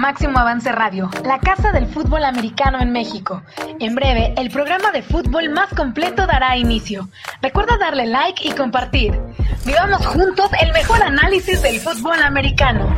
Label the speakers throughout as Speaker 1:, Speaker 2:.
Speaker 1: Máximo Avance Radio, la casa del fútbol americano en México. En breve, el programa de fútbol más completo dará inicio. Recuerda darle like y compartir. Vivamos juntos el mejor análisis del fútbol americano.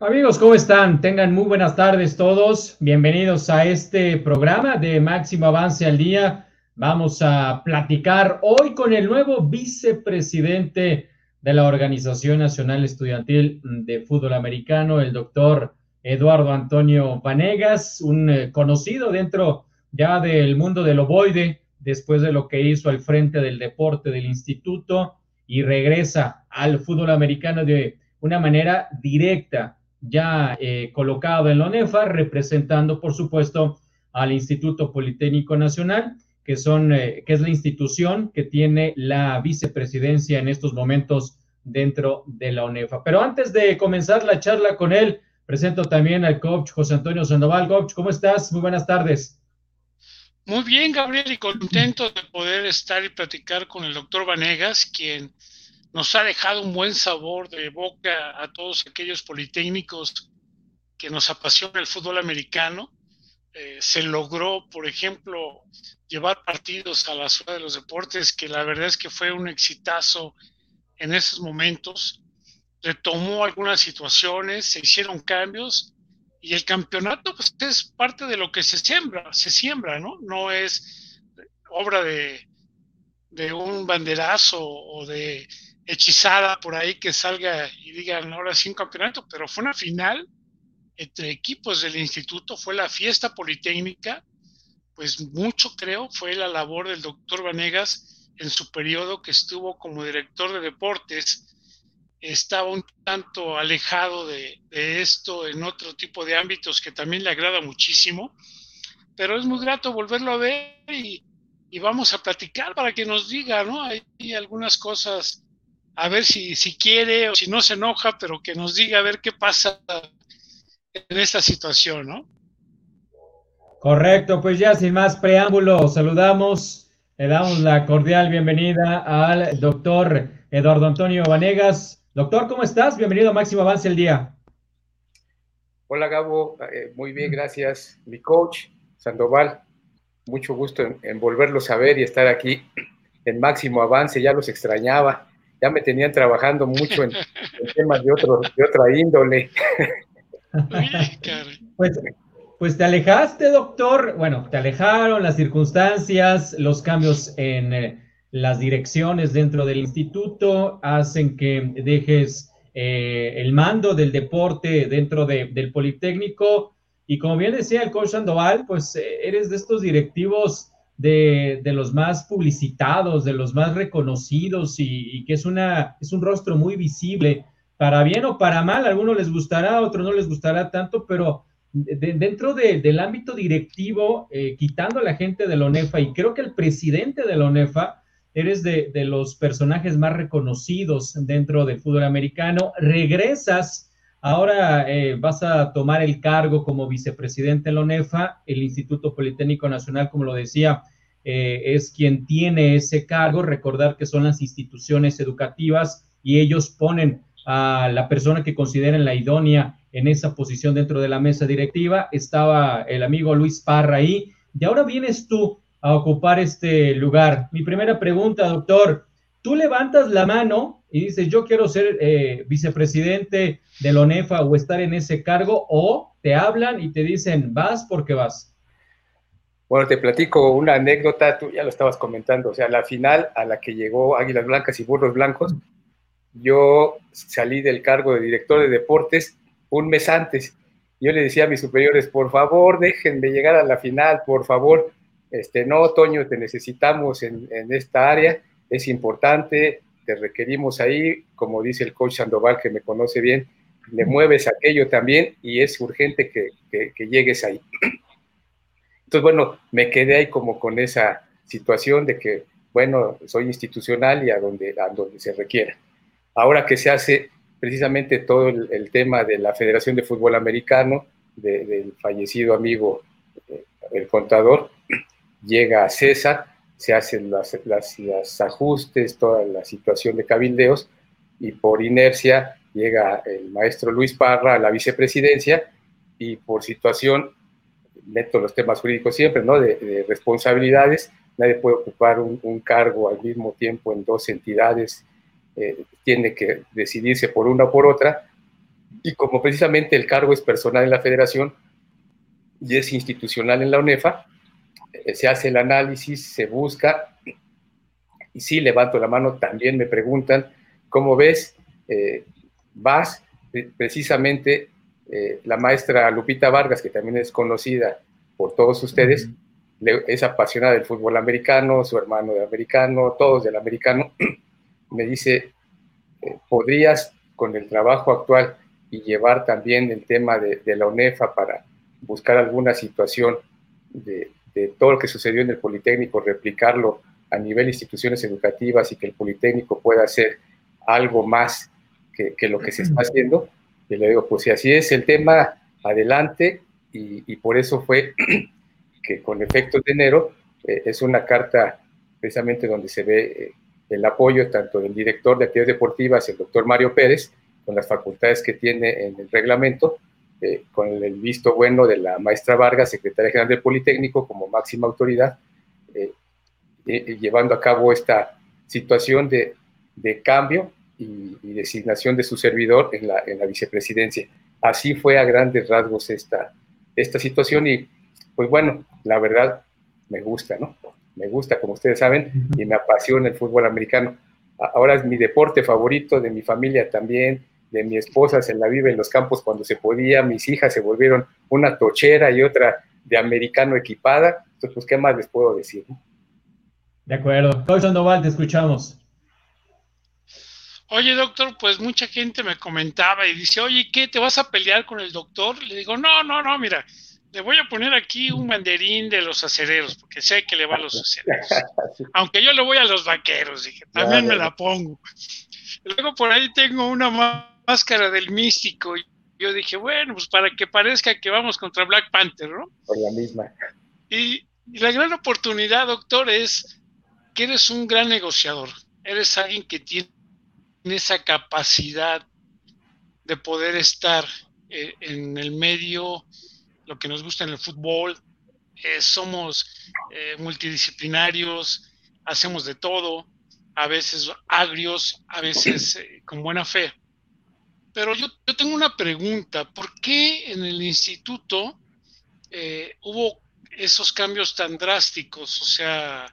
Speaker 2: Amigos, ¿cómo están? Tengan muy buenas tardes todos. Bienvenidos a este programa de Máximo Avance al Día. Vamos a platicar hoy con el nuevo vicepresidente de la Organización Nacional Estudiantil de Fútbol Americano, el doctor Eduardo Antonio Vanegas, un eh, conocido dentro ya del mundo del ovoide, después de lo que hizo al frente del deporte del instituto y regresa al fútbol americano de una manera directa ya eh, colocado en la ONEFA, representando, por supuesto, al Instituto Politécnico Nacional, que, son, eh, que es la institución que tiene la vicepresidencia en estos momentos dentro de la ONEFA. Pero antes de comenzar la charla con él, presento también al coach José Antonio Sandoval. Coach, ¿cómo estás? Muy buenas tardes.
Speaker 3: Muy bien, Gabriel, y contento de poder estar y platicar con el doctor Vanegas, quien nos ha dejado un buen sabor de boca a todos aquellos politécnicos que nos apasiona el fútbol americano. Eh, se logró, por ejemplo, llevar partidos a la ciudad de los deportes, que la verdad es que fue un exitazo en esos momentos. Retomó algunas situaciones, se hicieron cambios y el campeonato pues, es parte de lo que se siembra, se siembra, ¿no? No es obra de, de un banderazo o de hechizada por ahí que salga y digan ahora sí un campeonato, pero fue una final entre equipos del instituto, fue la fiesta politécnica, pues mucho creo fue la labor del doctor Vanegas en su periodo que estuvo como director de deportes, estaba un tanto alejado de, esto en otro tipo de ámbitos que también le agrada muchísimo, pero es muy grato volverlo a ver y, vamos a platicar para que nos diga, ¿no? Hay algunas cosas a ver si, si quiere o si no se enoja, pero que nos diga a ver qué pasa en esta situación, ¿no?
Speaker 2: Correcto, pues ya sin más preámbulos, saludamos, le damos la cordial bienvenida al doctor Eduardo Antonio Vanegas. Doctor, ¿cómo estás? Bienvenido a Máximo Avance el Día.
Speaker 4: Hola Gabo, eh, muy bien, gracias. Mi coach, Sandoval, mucho gusto en, en volverlos a ver y estar aquí en Máximo Avance, ya los extrañaba ya me tenían trabajando mucho en, temas de, otro, de otra índole.
Speaker 2: pues, pues te alejaste, doctor. Bueno, te alejaron las circunstancias, los cambios en eh, las direcciones dentro del instituto hacen que dejes eh, el mando del deporte dentro del Politécnico. Y como bien decía el coach Sandoval, pues eh, eres de estos directivos de, los más publicitados, de los más reconocidos y, que es, una, es un rostro muy visible, para bien o para mal, a algunos les gustará, a otros no les gustará tanto, pero dentro del ámbito directivo, eh, quitando a la gente de la ONEFA, y creo que el presidente de la ONEFA, eres de, los personajes más reconocidos dentro del fútbol americano, regresas Ahora eh, vas a tomar el cargo como vicepresidente de la ONEFA, el Instituto Politécnico Nacional, como lo decía, eh, es quien tiene ese cargo. Recordar que son las instituciones educativas y ellos ponen a la persona que consideren la idónea en esa posición dentro de la mesa directiva. Estaba el amigo Luis Parra ahí y ahora vienes tú a ocupar este lugar. Mi primera pregunta, doctor, tú levantas la mano y dices, yo quiero ser eh, vicepresidente de la ONEFA o estar en ese cargo, o te hablan y te dicen, vas porque vas.
Speaker 4: Bueno, te platico una anécdota, tú ya lo estabas comentando, o sea, la final a la que llegó Águilas Blancas y Burros Blancos, yo salí del cargo de director de deportes un mes antes. Yo le decía a mis superiores, por favor, dejen de llegar a la final, por favor. Este, no, Toño, te necesitamos en, en esta área, es importante, te requerimos ahí, como dice el coach Sandoval, que me conoce bien, le mueves aquello también y es urgente que, llegues ahí. Entonces, bueno, me quedé ahí como con esa situación de que, bueno, soy institucional y a donde, a donde se requiera. Ahora que se hace precisamente todo el, tema de la Federación de Fútbol Americano, del fallecido amigo, eh, el contador, llega a César, se hacen los ajustes, toda la situación de cabildeos, y por inercia llega el maestro Luis Parra a la vicepresidencia y por situación, meto los temas jurídicos siempre, ¿no? De, responsabilidades, nadie puede ocupar un, cargo al mismo tiempo en dos entidades, eh, tiene que decidirse por una o por otra, y como precisamente el cargo es personal en la federación y es institucional en la UNEFA, eh, se hace el análisis, se busca, y sí, levanto la mano, también me preguntan, ¿cómo ves? Eh, vas, precisamente la maestra Lupita Vargas, que también es conocida por todos ustedes, es apasionada del fútbol americano, su hermano de americano, todos del americano, me dice, ¿podrías con el trabajo actual y llevar también el tema de, la UNEFA para buscar alguna situación de, de todo lo que sucedió en el Politécnico, replicarlo a nivel de instituciones educativas y que el Politécnico pueda hacer algo más que, lo que se está haciendo. Y le digo, pues si así es el tema, adelante. Y, por eso fue que con efectos de enero eh, es una carta precisamente donde se ve eh, el apoyo tanto del director de actividades deportivas, el doctor Mario Pérez, con las facultades que tiene en el reglamento, eh, con el visto bueno de la maestra Vargas, secretaria general del Politécnico, como máxima autoridad, llevando a cabo esta situación de, cambio y, designación de su servidor en la, en la, vicepresidencia. Así fue a grandes rasgos esta, esta situación y pues bueno, la verdad me gusta, ¿no? Me gusta, como ustedes saben, y me apasiona el fútbol americano. Ahora es mi deporte favorito, de mi familia también, de mi esposa se la vive en los campos cuando se podía, mis hijas se volvieron una tochera y otra de americano equipada. Entonces, pues, ¿qué más les puedo decir?
Speaker 2: De acuerdo. José Sandoval, te escuchamos.
Speaker 3: Oye, doctor, pues mucha gente me comentaba y dice, oye, ¿qué? ¿Te vas a pelear con el doctor? Le digo, no, no, no, mira, le voy a poner aquí un banderín de los acereros, porque sé que le va a los acereros. Aunque yo le voy a los vaqueros, dije, también me la pongo. Luego por ahí tengo una máscara del místico y yo dije, bueno, pues para que parezca que vamos contra Black Panther, ¿no?
Speaker 4: Por la misma.
Speaker 3: y la gran oportunidad, doctor, es que eres un gran negociador, eres alguien que tiene esa capacidad de poder estar eh, en el medio, lo que nos gusta en el fútbol, eh, somos eh, multidisciplinarios, hacemos de todo, a veces agrios, a veces con buena fe. Pero yo, yo, tengo una pregunta, ¿por qué en el instituto hubo esos cambios tan drásticos? O sea,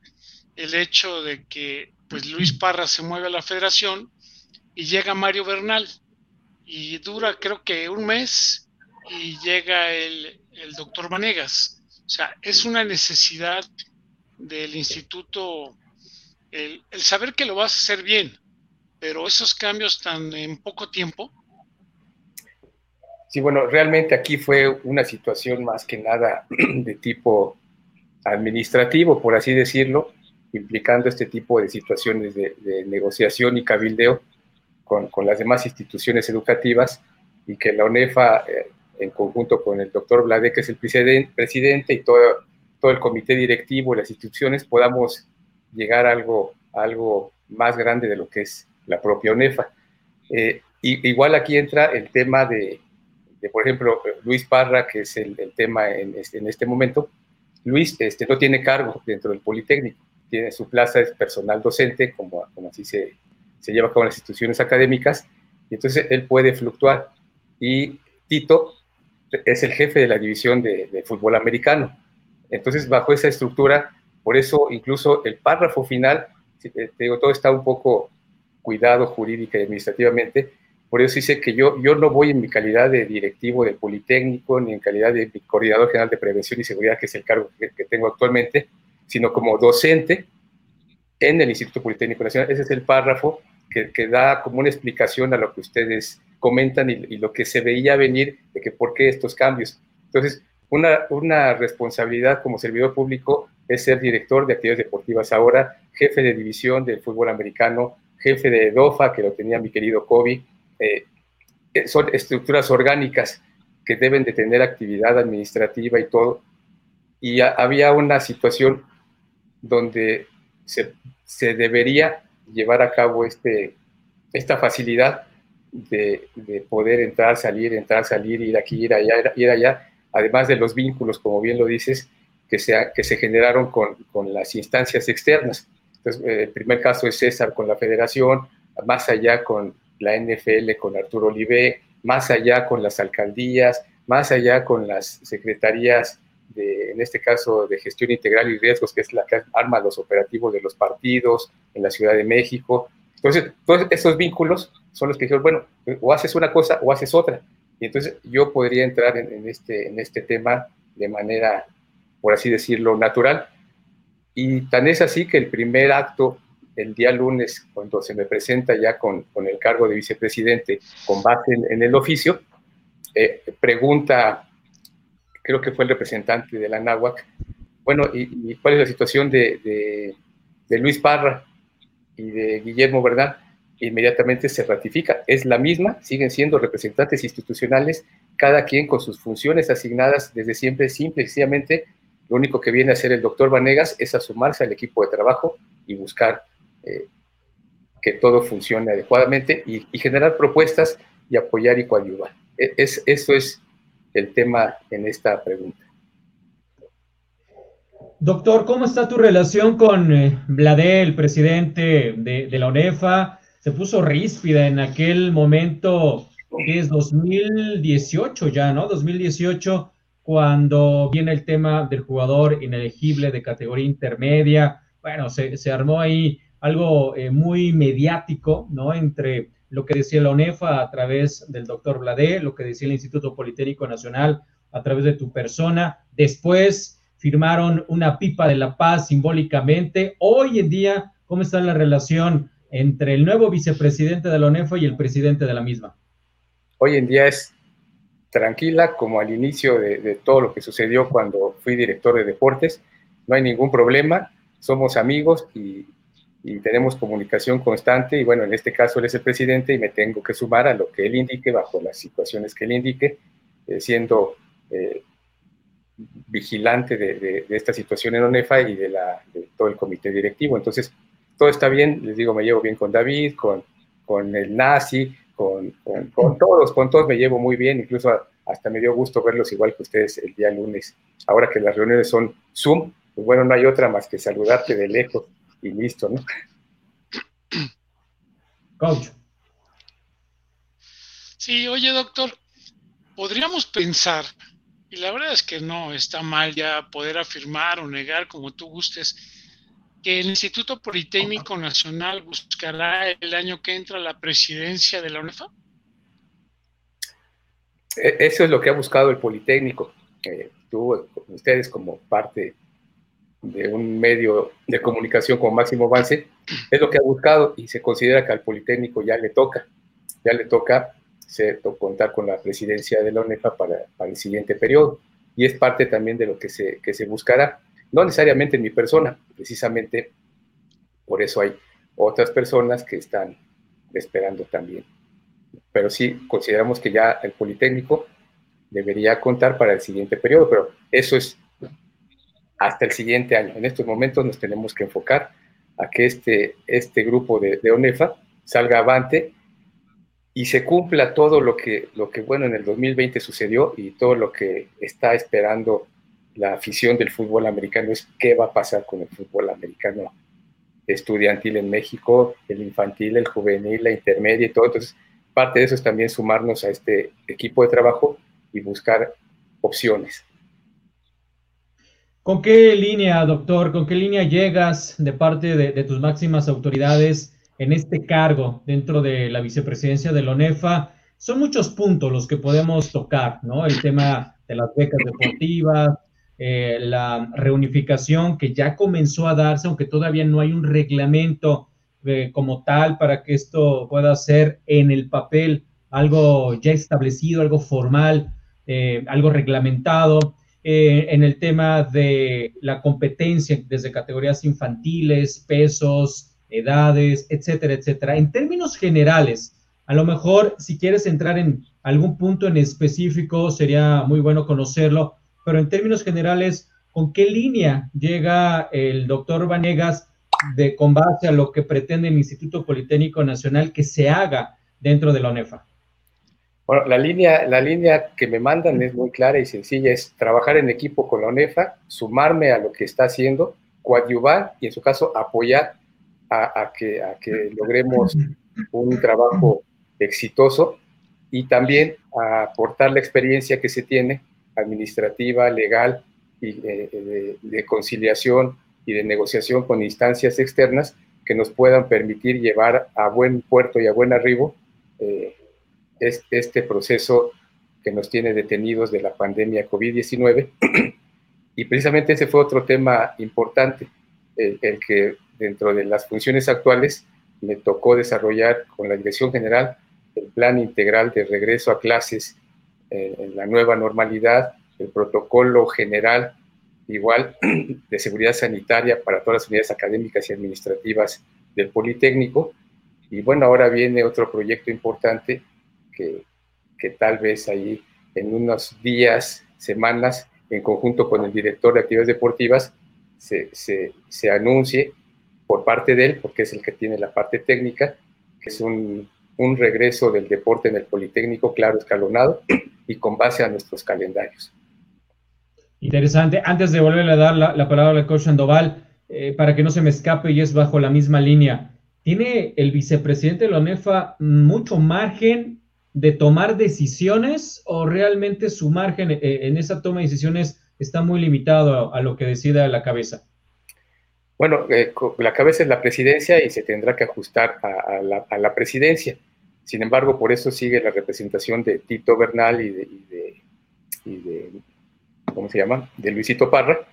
Speaker 3: el hecho de que pues Luis Parra se mueve a la federación y llega Mario Bernal y dura creo que un mes y llega el, doctor Vanegas. O sea, es una necesidad del instituto el, saber que lo vas a hacer bien, pero esos cambios tan en poco tiempo.
Speaker 4: Sí, bueno, realmente aquí fue una situación más que nada de tipo administrativo, por así decirlo implicando este tipo de situaciones de, negociación y cabildeo con, las demás instituciones educativas y que la UNEFA, eh, en conjunto con el doctor Blade, que es el presidente, y todo, todo el comité directivo y las instituciones, podamos llegar a algo, algo más grande de lo que es la propia UNEFA. Eh, y, igual aquí entra el tema de, por ejemplo, Luis Parra, que es el, tema en este, en este, momento. Luis este, no tiene cargo dentro del Politécnico tiene su plaza, es personal docente, como, como así se, se lleva en las instituciones académicas, y entonces él puede fluctuar. Y Tito es el jefe de la división de, fútbol americano. Entonces, bajo esa estructura, por eso incluso el párrafo final, te digo, todo está un poco cuidado jurídica y administrativamente, por eso dice que yo, yo no voy en mi calidad de directivo del Politécnico, ni en calidad de coordinador general de prevención y seguridad, que es el cargo que tengo actualmente, sino como docente en el Instituto Politécnico Nacional. Ese es el párrafo que, da como una explicación a lo que ustedes comentan y, lo que se veía venir de que por qué estos cambios. Entonces, una, una responsabilidad como servidor público es ser director de actividades deportivas ahora, jefe de división del fútbol americano, jefe de DOFA, que lo tenía mi querido Kobe. Eh, son estructuras orgánicas que deben de tener actividad administrativa y todo. Y había una situación donde se, debería llevar a cabo este, esta facilidad de, poder entrar, salir, entrar, salir, ir aquí, ir allá, ir allá, además de los vínculos, como bien lo dices, que se, que se generaron con, con las instancias externas. Entonces, eh, el primer caso es César con la federación, más allá con la NFL, con Arturo Olivé, más allá con las alcaldías, más allá con las secretarías de, en este caso, de gestión integral y riesgos, que es la que arma los operativos de los partidos en la Ciudad de México. Entonces, todos esos vínculos son los que dijeron, bueno, o haces una cosa o haces otra. Y entonces yo podría entrar en, este, en este tema de manera, por así decirlo, natural. Y tan es así que el primer acto, el día lunes, cuando se me presenta ya con, con el cargo de vicepresidente, con base en, el oficio, eh, pregunta, creo que fue el representante de la NAWAC, bueno, ¿y, cuál es la situación de, Luis Parra y de Guillermo, verdad? inmediatamente se ratifica. Es la misma, siguen siendo representantes institucionales, cada quien con sus funciones asignadas desde siempre, simple y sencillamente. Lo único que viene a hacer el doctor Vanegas es a sumarse al equipo de trabajo y buscar eh, que todo funcione adecuadamente y, generar propuestas y apoyar y coadyuvar. E, es, eso es el tema en esta pregunta.
Speaker 2: Doctor, ¿cómo está tu relación con eh, el presidente de, la UNEFA? se puso ríspida en aquel momento que es 2018 ya, ¿no? 2018, cuando viene el tema del jugador inelegible de categoría intermedia. Bueno, se, armó ahí algo eh, muy mediático, ¿no? Entre lo que decía la ONEFA a través del doctor Bladé, lo que decía el Instituto Politécnico Nacional a través de tu persona. Después firmaron una pipa de la paz simbólicamente. Hoy en día, ¿cómo está la relación entre el nuevo vicepresidente de la ONEFA y el presidente de la misma?
Speaker 4: Hoy en día es tranquila como al inicio de, todo lo que sucedió cuando fui director de deportes. No hay ningún problema, somos amigos y, tenemos comunicación constante y bueno, en este caso él es el presidente y me tengo que sumar a lo que él indique bajo las situaciones que él indique, eh, siendo eh, vigilante de, esta situación en ONEFA y de, la, de todo el comité directivo. Entonces, todo está bien, les digo, me llevo bien con David, con, con el nazi, con, con, todos, con todos me llevo muy bien, incluso hasta me dio gusto verlos igual que ustedes el día lunes. Ahora que las reuniones son Zoom, pues bueno, no hay otra más que saludarte de lejos y listo, ¿no?
Speaker 2: Coach.
Speaker 3: Sí, oye, doctor, podríamos pensar, y la verdad es que no está mal ya poder afirmar o negar como tú gustes, que el Instituto Politécnico Nacional buscará el año que entra la presidencia de la UNEFA?
Speaker 4: E, eso es lo que ha buscado el Politécnico. Eh, tú, ustedes como parte de un medio de comunicación como máximo avance, es lo que ha buscado y se considera que al Politécnico ya le toca, ya le toca contar con la presidencia de la UNEFA para, para, el siguiente periodo. Y es parte también de lo que se, que se buscará no necesariamente en mi persona, precisamente por eso hay otras personas que están esperando también. Pero sí consideramos que ya el Politécnico debería contar para el siguiente periodo, pero eso es hasta el siguiente año. En estos momentos nos tenemos que enfocar a que este, este grupo de, de ONEFA salga avante y se cumpla todo lo que, lo que, bueno, en el 2020 sucedió y todo lo que está esperando la afición del fútbol americano es qué va a pasar con el fútbol americano estudiantil en México, el infantil, el juvenil, la intermedia y todo. Entonces, parte de eso es también sumarnos a este equipo de trabajo y buscar opciones.
Speaker 2: ¿Con qué línea, doctor, con qué línea llegas de parte de, tus máximas autoridades en este cargo dentro de la vicepresidencia de la ONEFA? Son muchos puntos los que podemos tocar, ¿no? El tema de las becas deportivas, eh, la reunificación que ya comenzó a darse, aunque todavía no hay un reglamento eh, como tal para que esto pueda ser en el papel algo ya establecido, algo formal, eh, algo reglamentado. En el tema de la competencia desde categorías infantiles, pesos, edades, etcétera, etcétera. En términos generales, a lo mejor si quieres entrar en algún punto en específico, sería muy bueno conocerlo, pero en términos generales, ¿con qué línea llega el doctor Vanegas de con base a lo que pretende el Instituto Politécnico Nacional que se haga dentro de la ONEFA?
Speaker 4: Bueno, la línea, la línea que me mandan es muy clara y sencilla, es trabajar en equipo con la ONEFA, sumarme a lo que está haciendo, coadyuvar y en su caso apoyar a, que, logremos un trabajo exitoso y también aportar la experiencia que se tiene administrativa, legal y de, de conciliación y de negociación con instancias externas que nos puedan permitir llevar a buen puerto y a buen arribo eh, este proceso que nos tiene detenidos de la pandemia COVID-19. Y precisamente ese fue otro tema importante, el, que dentro de las funciones actuales me tocó desarrollar con la Dirección General el plan integral de regreso a clases en la nueva normalidad, el protocolo general igual de seguridad sanitaria para todas las unidades académicas y administrativas del Politécnico. Y bueno, ahora viene otro proyecto importante que, tal vez ahí en unos días, semanas, en conjunto con el director de actividades deportivas, se, se, anuncie por parte de él, porque es el que tiene la parte técnica, que es un, un regreso del deporte en el Politécnico, claro, escalonado y con base a nuestros calendarios.
Speaker 2: Interesante. Antes de volverle a dar la, palabra al coach Sandoval, eh, para que no se me escape y es bajo la misma línea, ¿tiene el vicepresidente de la ONEFA mucho margen de tomar decisiones o realmente su margen eh, en esa toma de decisiones está muy limitado a, lo que decida la cabeza?
Speaker 4: Bueno, eh, la cabeza es la presidencia y se tendrá que ajustar a, la, presidencia. Sin embargo, por eso sigue la representación de Tito Bernal y de, ¿cómo se llama?, de Luisito Parra,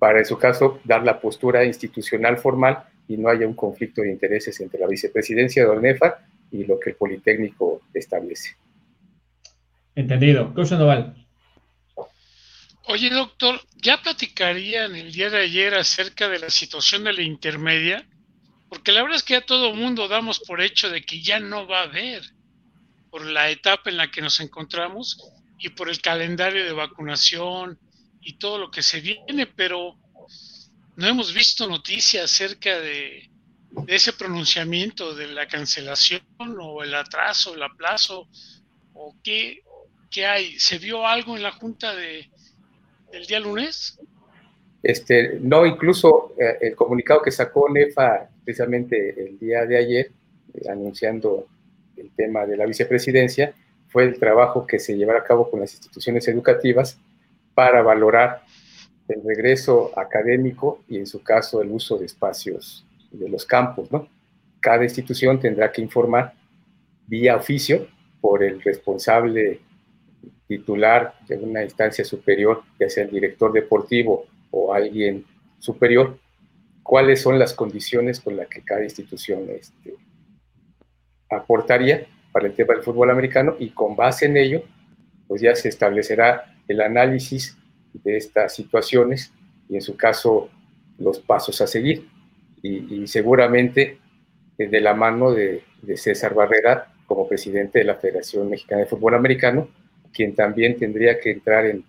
Speaker 4: para en su caso dar la postura institucional formal y no haya un conflicto de intereses entre la vicepresidencia de ONEFA y lo que el Politécnico establece.
Speaker 2: Entendido. Cosa Noval.
Speaker 3: Oye, doctor, ¿ya platicarían el día de ayer acerca de la situación de la intermedia? Porque la verdad es que ya todo el mundo damos por hecho de que ya no va a haber, por la etapa en la que nos encontramos y por el calendario de vacunación y todo lo que se viene, pero no hemos visto noticias acerca de, de ese pronunciamiento de la cancelación o el atraso, el aplazo, o qué, qué hay? ¿Se vio algo en la junta de, del día lunes?
Speaker 4: Este, no, incluso eh, el comunicado que sacó NEFA precisamente el día de ayer, eh, anunciando el tema de la vicepresidencia, fue el trabajo que se llevará a cabo con las instituciones educativas para valorar el regreso académico y en su caso el uso de espacios de los campos, ¿no? Cada institución tendrá que informar vía oficio por el responsable titular de una instancia superior, ya sea el director deportivo o alguien superior, cuáles son las condiciones con las que cada institución este, aportaría para el tema del fútbol americano y con base en ello, pues ya se establecerá el análisis de estas situaciones y en su caso los pasos a seguir y, seguramente de la mano de, César Barrera como presidente de la Federación Mexicana de Fútbol Americano, quien también tendría que entrar en,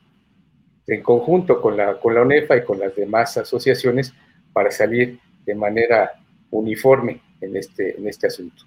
Speaker 4: en conjunto con la, con la UNEFA y con las demás asociaciones para salir de manera uniforme en este, en este asunto.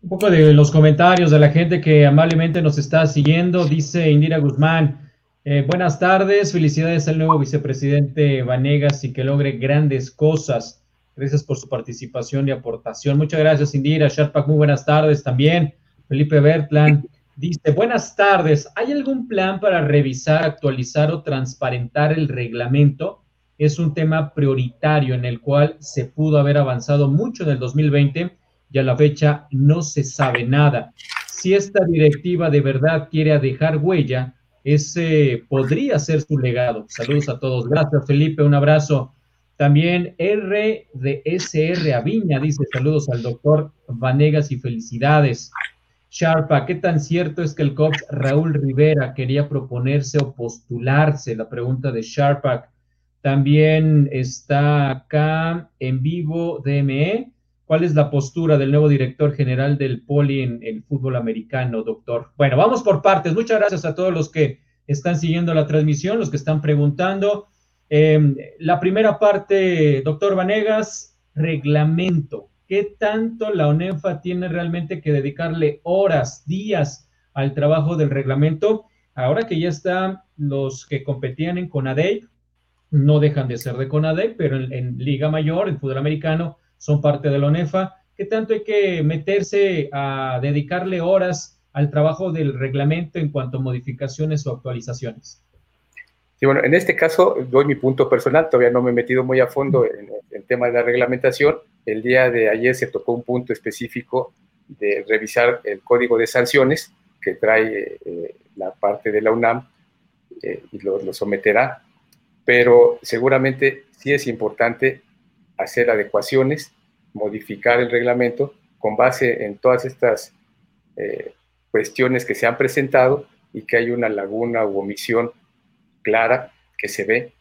Speaker 2: Un poco de los comentarios de la gente que amablemente nos está siguiendo, dice Indira Guzmán, eh, buenas tardes, felicidades al nuevo vicepresidente Vanegas y que logre grandes cosas. Gracias por su participación y aportación. Muchas gracias, Indira. Sharpak, muy buenas tardes también. Felipe Bertland dice, buenas tardes. ¿Hay algún plan para revisar, actualizar o transparentar el reglamento? Es un tema prioritario en el cual se pudo haber avanzado mucho en el 2020 y a la fecha no se sabe nada. Si esta directiva de verdad quiere dejar huella, ese podría ser su legado. Saludos a todos. Gracias, Felipe. Un abrazo. También R de SR Aviña dice saludos al doctor Vanegas y felicidades. Sharpa, ¿qué tan cierto es que el coach Raúl Rivera quería proponerse o postularse? La pregunta de Sharpak. También está acá en vivo DME. ¿Cuál es la postura del nuevo director general del Poli en el fútbol americano, doctor? Bueno, vamos por partes. Muchas gracias a todos los que están siguiendo la transmisión, los que están preguntando. Em, la primera parte, doctor Vanegas, reglamento. ¿Qué tanto la ONEFA tiene realmente que dedicarle horas, días al trabajo del reglamento? Ahora que ya están los que competían en CONADEI, no dejan de ser de CONADEI, pero en, Liga Mayor, en fútbol americano, son parte de la ONEFA. ¿Qué tanto hay que meterse a dedicarle horas al trabajo del reglamento en cuanto a modificaciones o actualizaciones?
Speaker 4: Sí, bueno, en este caso doy mi punto personal, todavía no me he metido muy a fondo en el tema de la reglamentación. El día de ayer se tocó un punto específico de revisar el código de sanciones que trae eh, la parte de la UNAM eh, y lo, lo, someterá, pero seguramente sí es importante hacer adecuaciones, modificar el reglamento con base en todas estas eh, cuestiones que se han presentado y que hay una laguna u omisión clara que se ve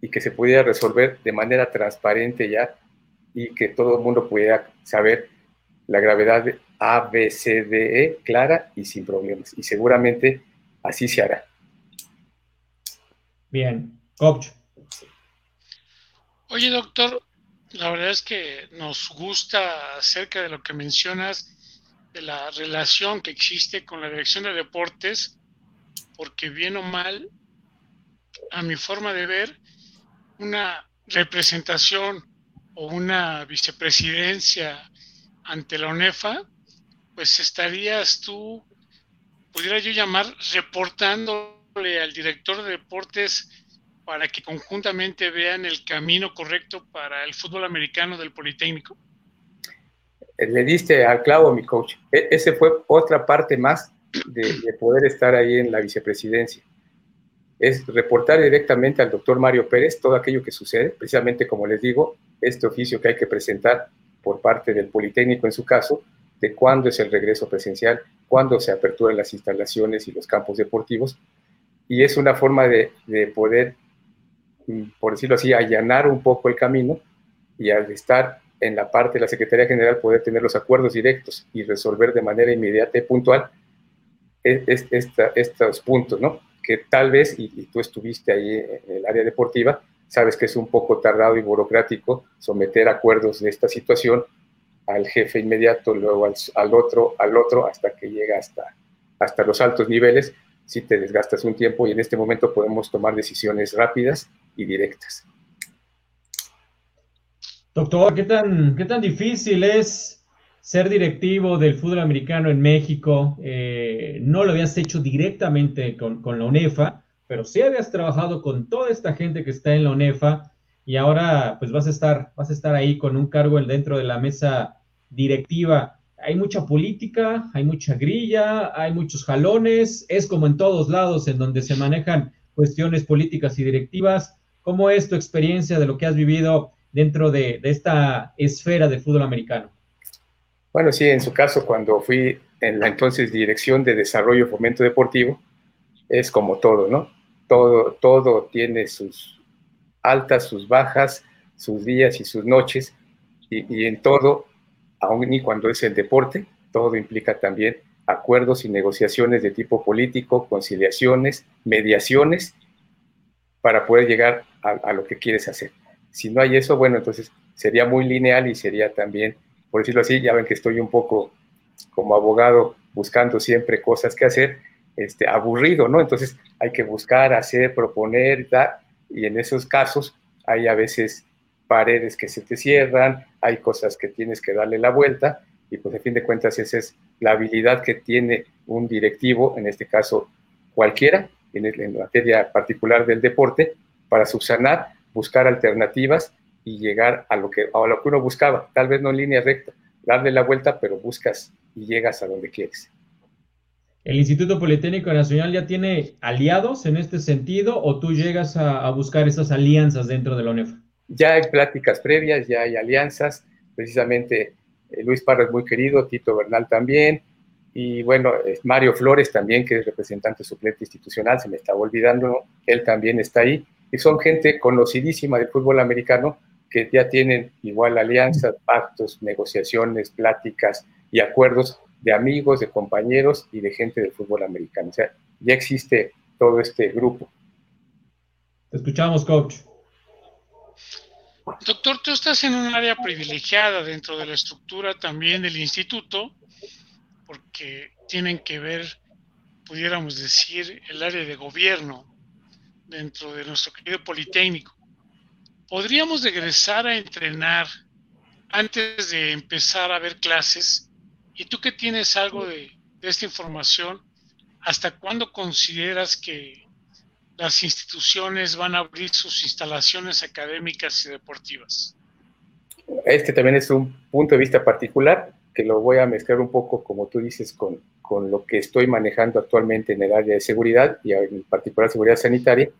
Speaker 4: y que se pudiera resolver de manera transparente ya y que todo el mundo pudiera saber la gravedad de A, B, C, D, E clara y sin problemas. Y seguramente así se hará.
Speaker 2: Bien, coach.
Speaker 3: Oye, doctor, la verdad es que nos gusta acerca de lo que mencionas, de la relación que existe con la dirección de deportes, porque bien o mal, a mi forma de ver, una representación o una vicepresidencia ante la UNEFA, pues estarías tú, pudiera yo llamar, reportándole al director de deportes para que conjuntamente vean el camino correcto para el fútbol americano del Politécnico?
Speaker 4: Le diste al clavo, mi coach. E, ese fue otra parte más de poder estar ahí en la vicepresidencia es reportar directamente al doctor Mario Pérez todo aquello que sucede, precisamente como les digo, este oficio que hay que presentar por parte del Politécnico en su caso, de cuándo es el regreso presencial, cuándo se aperturan las instalaciones y los campos deportivos, y es una forma de, de poder, por decirlo así, allanar un poco el camino y al estar en la parte de la Secretaría General poder tener los acuerdos directos y resolver de manera inmediata y puntual e, estos puntos, ¿no? que tal vez, y, tú estuviste ahí en el área deportiva, sabes que es un poco tardado y burocrático someter acuerdos de esta situación al jefe inmediato, luego al, otro, al otro, hasta que llega hasta, hasta los altos niveles, si te desgastas un tiempo y en este momento podemos tomar decisiones rápidas y directas.
Speaker 2: Doctor, ¿qué tan, qué tan difícil es ser directivo del fútbol americano en México, eh, no lo habías hecho directamente con, la UNEFA, pero sí habías trabajado con toda esta gente que está en la UNEFA y ahora pues vas a estar, vas a estar ahí con un cargo dentro de la mesa directiva. Hay mucha política, hay mucha grilla, hay muchos jalones, es como en todos lados en donde se manejan cuestiones políticas y directivas. ¿Cómo es tu experiencia de lo que has vivido dentro de, esta esfera del fútbol americano?
Speaker 4: Bueno, sí, en su caso, cuando fui en la entonces Dirección de Desarrollo y Fomento Deportivo, es como todo, ¿no? Todo, todo tiene sus altas, sus bajas, sus días y sus noches, y, en todo, aun y cuando es el deporte, todo implica también acuerdos y negociaciones de tipo político, conciliaciones, mediaciones, para poder llegar a, lo que quieres hacer. Si no hay eso, bueno, entonces sería muy lineal y sería también por decirlo así, ya ven que estoy un poco como abogado buscando siempre cosas que hacer, este, aburrido, ¿no? Entonces hay que buscar, hacer, proponer, y en esos casos hay a veces paredes que se te cierran, hay cosas que tienes que darle la vuelta, y pues a fin de cuentas esa es la habilidad que tiene un directivo, en este caso cualquiera, en, en materia particular del deporte, para subsanar, buscar alternativas y llegar a lo que, a lo que uno buscaba, tal vez no en línea recta, darle la vuelta, pero buscas y llegas a donde quieres.
Speaker 2: ¿El Instituto Politécnico Nacional ya tiene aliados en este sentido o tú llegas a, buscar esas alianzas dentro de la UNEFA?
Speaker 4: Ya hay pláticas previas, ya hay alianzas, precisamente eh, Luis Parra es muy querido, Tito Bernal también, y bueno, Mario Flores también, que es representante suplente institucional, se me estaba olvidando, él también está ahí, y son gente conocidísima del fútbol americano que ya tienen igual alianzas, pactos, negociaciones, pláticas y acuerdos de amigos, de compañeros y de gente del fútbol americano. O sea, ya existe todo este grupo.
Speaker 2: Te escuchamos, coach.
Speaker 3: Doctor, tú estás en un área privilegiada dentro de la estructura también del instituto, porque tienen que ver, pudiéramos decir, el área de gobierno dentro de nuestro querido Politécnico. ¿Podríamos regresar a entrenar antes de empezar a ver clases? Y tú que tienes algo de, de esta información, ¿hasta cuándo consideras que las instituciones van a abrir sus instalaciones académicas y deportivas.
Speaker 4: Este también es un punto de vista particular que lo voy a mezclar un poco, como tú dices, con, con lo que estoy manejando actualmente en el área de seguridad y en particular seguridad sanitaria.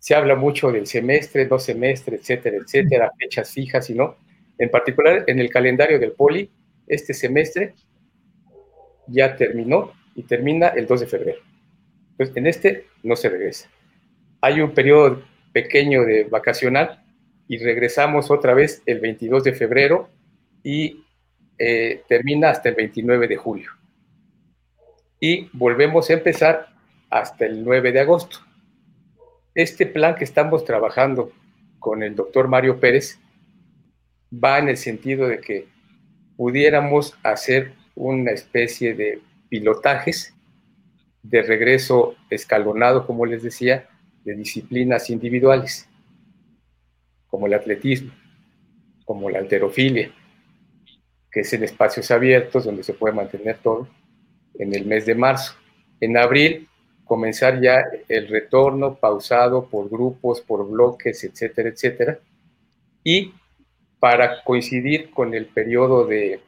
Speaker 4: Se habla mucho del semestre, dos semestres, etcétera, etcétera, fechas fijas y no. En particular, en el calendario del poli, este semestre ya terminó y termina el 2 de febrero. Entonces, en este no se regresa. Hay un periodo pequeño de vacacional y regresamos otra vez el 22 de febrero y eh, termina hasta el 29 de julio. Y volvemos a empezar hasta el 9 de agosto. Este plan que estamos trabajando con el doctor Mario Pérez va en el sentido de que pudiéramos hacer una especie de pilotajes de regreso escalonado, como les decía, de disciplinas individuales, como el atletismo, como la alterofilia, que es en espacios abiertos donde se puede mantener todo, en el mes de marzo. En abril, comenzar ya el retorno pausado por grupos, por bloques, etcétera, etcétera. Y para coincidir con el periodo de,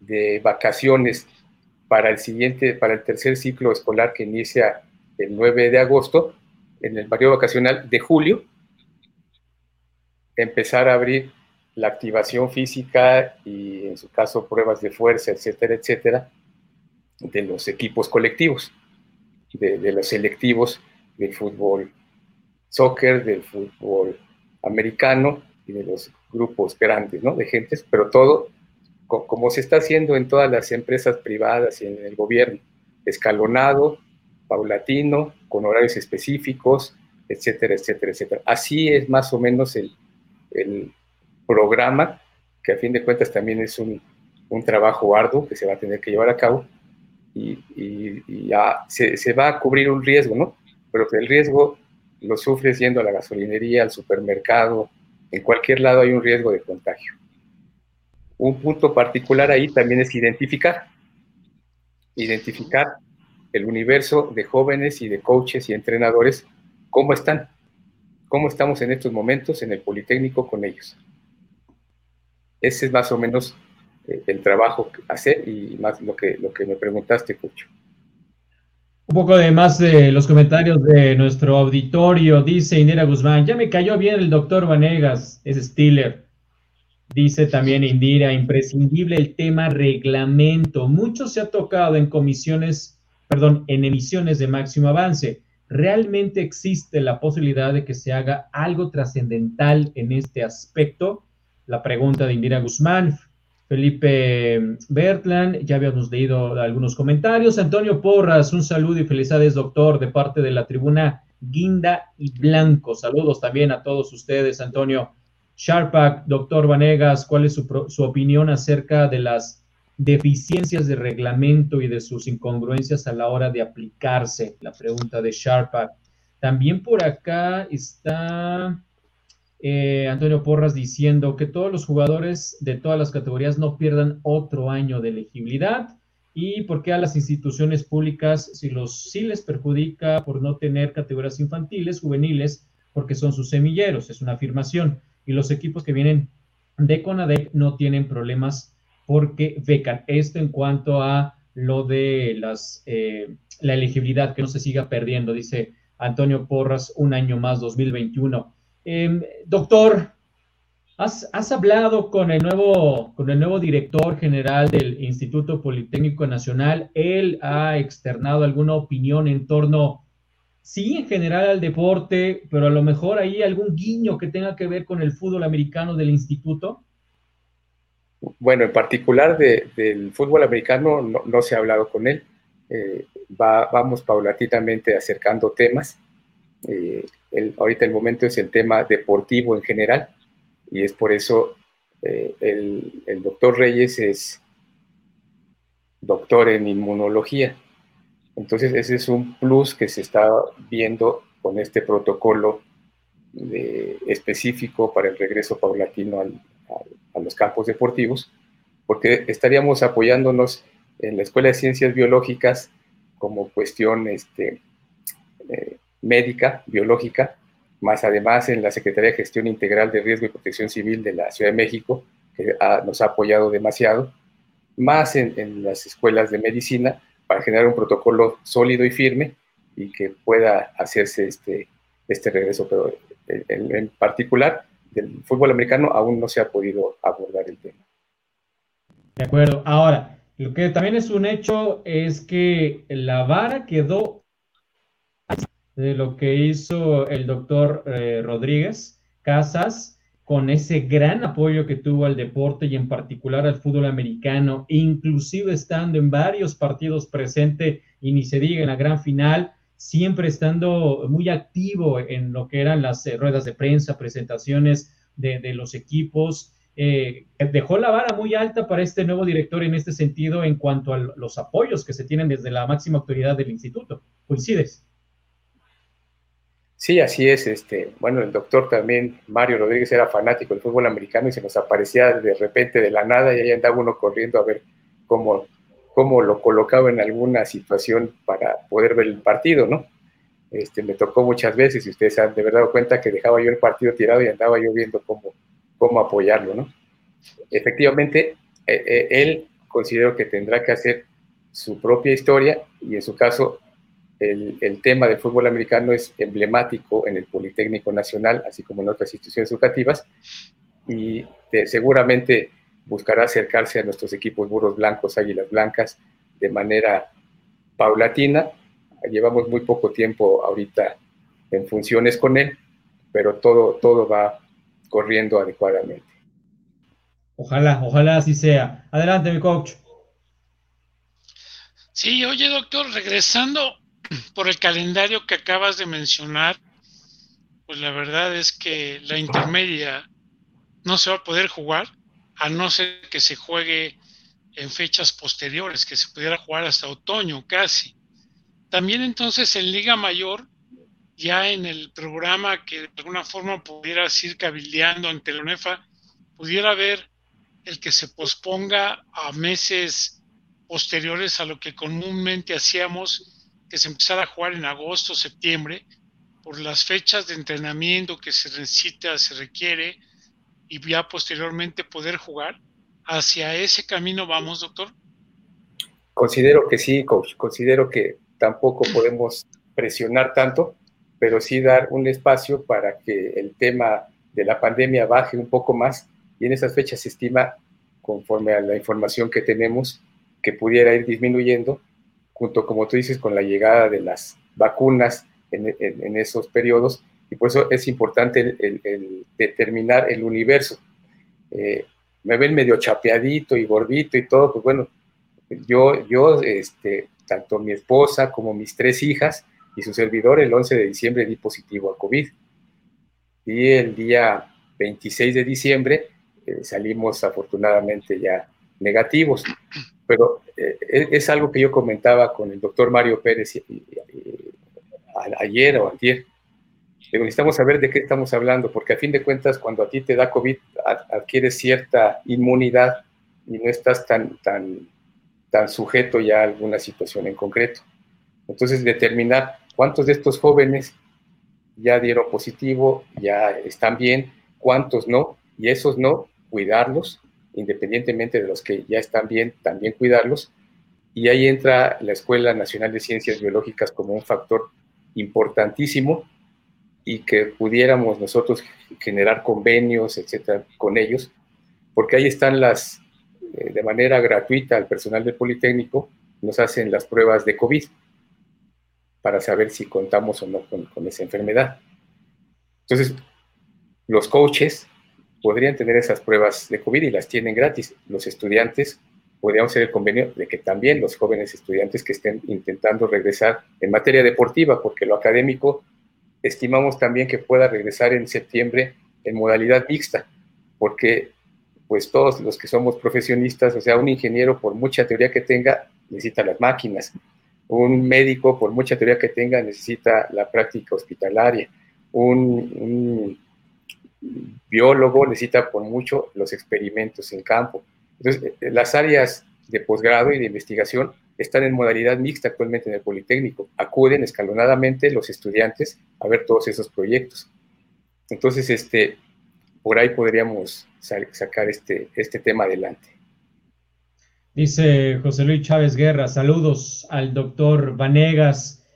Speaker 4: de vacaciones para el siguiente, para el tercer ciclo escolar que inicia el 9 de agosto, en el periodo vacacional de julio, empezar a abrir la activación física y en su caso pruebas de fuerza, etcétera, etcétera, de los equipos colectivos, de, de los selectivos del fútbol soccer, del fútbol americano y de los grupos grandes, ¿no? De gentes, pero todo como se está haciendo en todas las empresas privadas y en el gobierno, escalonado, paulatino, con horarios específicos, etcétera, etcétera, etcétera. Así es más o menos el, programa, que a fin de cuentas también es un, trabajo arduo que se va a tener que llevar a cabo y, ya se, va a cubrir un riesgo, ¿no? Pero el riesgo lo sufres yendo a la gasolinería, al supermercado, en cualquier lado hay un riesgo de contagio un punto particular ahí también es identificar, identificar el universo de jóvenes y de coaches y entrenadores, cómo están, cómo estamos en estos momentos en el Politécnico con ellos. Ese es más o menos eh, el trabajo que hacer y más lo que, lo que me preguntaste, Cucho.
Speaker 2: Un poco de más de los comentarios de nuestro auditorio, dice Indira Guzmán, ya me cayó bien el doctor Vanegas, es Stiller. Dice también Indira, imprescindible el tema reglamento. Mucho se ha tocado en comisiones, perdón, en emisiones de máximo avance. ¿Realmente existe la posibilidad de que se haga algo trascendental en este aspecto? La pregunta de Indira Guzmán. Felipe Bertland, ya habíamos leído algunos comentarios. Antonio Porras, un saludo y felicidades, doctor, de parte de la tribuna Guinda y Blanco. Saludos también a todos ustedes, Antonio. Sharpak, doctor Vanegas, ¿cuál es su, opinión acerca de las deficiencias de reglamento y de sus incongruencias a la hora de aplicarse? La pregunta de Sharpak. También por acá está eh, Antonio Porras diciendo que todos los jugadores de todas las categorías no pierdan otro año de elegibilidad y por qué a las instituciones públicas si los sí les perjudica por no tener categorías infantiles, juveniles, porque son sus semilleros, es una afirmación y los equipos que vienen de CONADEC no tienen problemas porque becan. Esto en cuanto a lo de las, eh, la elegibilidad, que no se siga perdiendo, dice Antonio Porras, un año más, 2021. Em, doctor, ¿has, ¿has, hablado con el, nuevo, con el nuevo director general del Instituto Politécnico Nacional? ¿Él ha externado alguna opinión en torno sí en general al deporte, pero a lo mejor hay algún guiño que tenga que ver con el fútbol americano del instituto?
Speaker 4: Bueno, en particular del fútbol americano no, se ha hablado con él. Eh, vamos paulatinamente acercando temas. Eh, ahorita el momento es el tema deportivo en general y es por eso eh, el, el doctor Reyes es doctor en inmunología. Entonces ese es un plus que se está viendo con este protocolo específico para el regreso paulatino a los campos deportivos, porque estaríamos apoyándonos en la Escuela de Ciencias Biológicas como cuestión este, eh, médica, biológica, más además en la Secretaría de Gestión Integral de Riesgo y Protección Civil de la Ciudad de México, que nos ha apoyado demasiado, más en, las escuelas de medicina para generar un protocolo sólido y firme y que pueda hacerse este, este regreso. Pero en, en particular, del fútbol americano aún no se ha podido abordar el tema.
Speaker 2: De acuerdo. Ahora, lo que también es un hecho es que la vara quedó de lo que hizo el doctor eh, Rodríguez Casas con ese gran apoyo que tuvo al deporte y en particular al fútbol americano, inclusive estando en varios partidos presente y ni se diga en la gran final, siempre estando muy activo en lo que eran las eh, ruedas de prensa, presentaciones de, los equipos eh, dejó la vara muy alta para este nuevo director en este sentido en cuanto a los apoyos que se tienen desde la máxima autoridad del instituto. ¿Coincides?
Speaker 4: Sí, así es. Este, bueno, el doctor también, Mario Rodríguez, era fanático del fútbol americano y se nos aparecía de repente de la nada y ahí andaba uno corriendo a ver cómo, cómo lo colocaba en alguna situación para poder ver el partido, ¿no? Este, me tocó muchas veces y ustedes han de verdad dado cuenta que dejaba yo el partido tirado y andaba yo viendo cómo, cómo apoyarlo, ¿no? Efectivamente, eh, eh, él considero que tendrá que hacer su propia historia y en su caso el, tema del fútbol americano es emblemático en el Politécnico Nacional, así como en otras instituciones educativas, y seguramente buscará acercarse a nuestros equipos burros blancos, águilas blancas, de manera paulatina. Llevamos muy poco tiempo ahorita en funciones con él, pero todo, todo va corriendo adecuadamente.
Speaker 2: Ojalá, ojalá así sea. Adelante, mi coach.
Speaker 3: Sí, oye, doctor, regresando por el calendario que acabas de mencionar, pues la verdad es que la intermedia no se va a poder jugar, a no ser que se juegue en fechas posteriores, que se pudiera jugar hasta otoño casi. También entonces en Liga Mayor ya en el programa que de alguna forma pudiera ir cabildeando ante la UNEFA, pudiera haber el que se posponga a meses posteriores a lo que comúnmente hacíamos, que se empezara a jugar en agosto, septiembre, por las fechas de entrenamiento que se necesita, se requiere, y ya posteriormente poder jugar. ¿Hacia ese camino vamos, doctor?
Speaker 4: Considero que sí, coach. Considero que tampoco podemos presionar tanto pero sí dar un espacio para que el tema de la pandemia baje un poco más y en esas fechas se estima, conforme a la información que tenemos, que pudiera ir disminuyendo, junto, como tú dices, con la llegada de las vacunas en, esos periodos, y por eso es importante el, determinar el universo. Eh, me ven medio chapeadito y gordito y todo, pues bueno, yo, yo este, tanto mi esposa como mis tres hijas, y su servidor el 11 de diciembre di positivo a COVID. Y el día 26 de diciembre eh, salimos afortunadamente ya negativos. Pero eh, es algo que yo comentaba con el doctor Mario Pérez ayer o ayer. necesitamos saber de qué estamos hablando, porque a fin de cuentas, cuando a ti te da COVID, adquieres cierta inmunidad y no estás tan, tan, tan sujeto ya a alguna situación en concreto. Entonces, determinar cuántos de estos jóvenes ya dieron positivo, ya están bien, cuántos no, y esos no, cuidarlos, independientemente de los que ya están bien, también cuidarlos. Y ahí entra la Escuela Nacional de Ciencias Biológicas como un factor importantísimo y que pudiéramos nosotros generar convenios, etcétera, con ellos, porque ahí están las, eh, de manera gratuita al personal del Politécnico, nos hacen las pruebas de COVID para saber si contamos o no con, esa enfermedad. Entonces, los coaches podrían tener esas pruebas de COVID y las tienen gratis. Los estudiantes podríamos hacer el convenio de que también los jóvenes estudiantes que estén intentando regresar en materia deportiva, porque lo académico estimamos también que pueda regresar en septiembre en modalidad mixta, porque pues todos los que somos profesionistas, o sea, un ingeniero por mucha teoría que tenga, necesita las máquinas, un médico por mucha teoría que tenga, necesita la práctica hospitalaria, un, biólogo necesita por mucho los experimentos en campo. Entonces, eh, las áreas de posgrado y de investigación están en modalidad mixta actualmente en el Politécnico. Acuden escalonadamente los estudiantes a ver todos esos proyectos. Entonces, este, por ahí podríamos sacar este, este tema adelante.
Speaker 2: Dice José Luis Chávez Guerra, saludos al doctor Vanegas.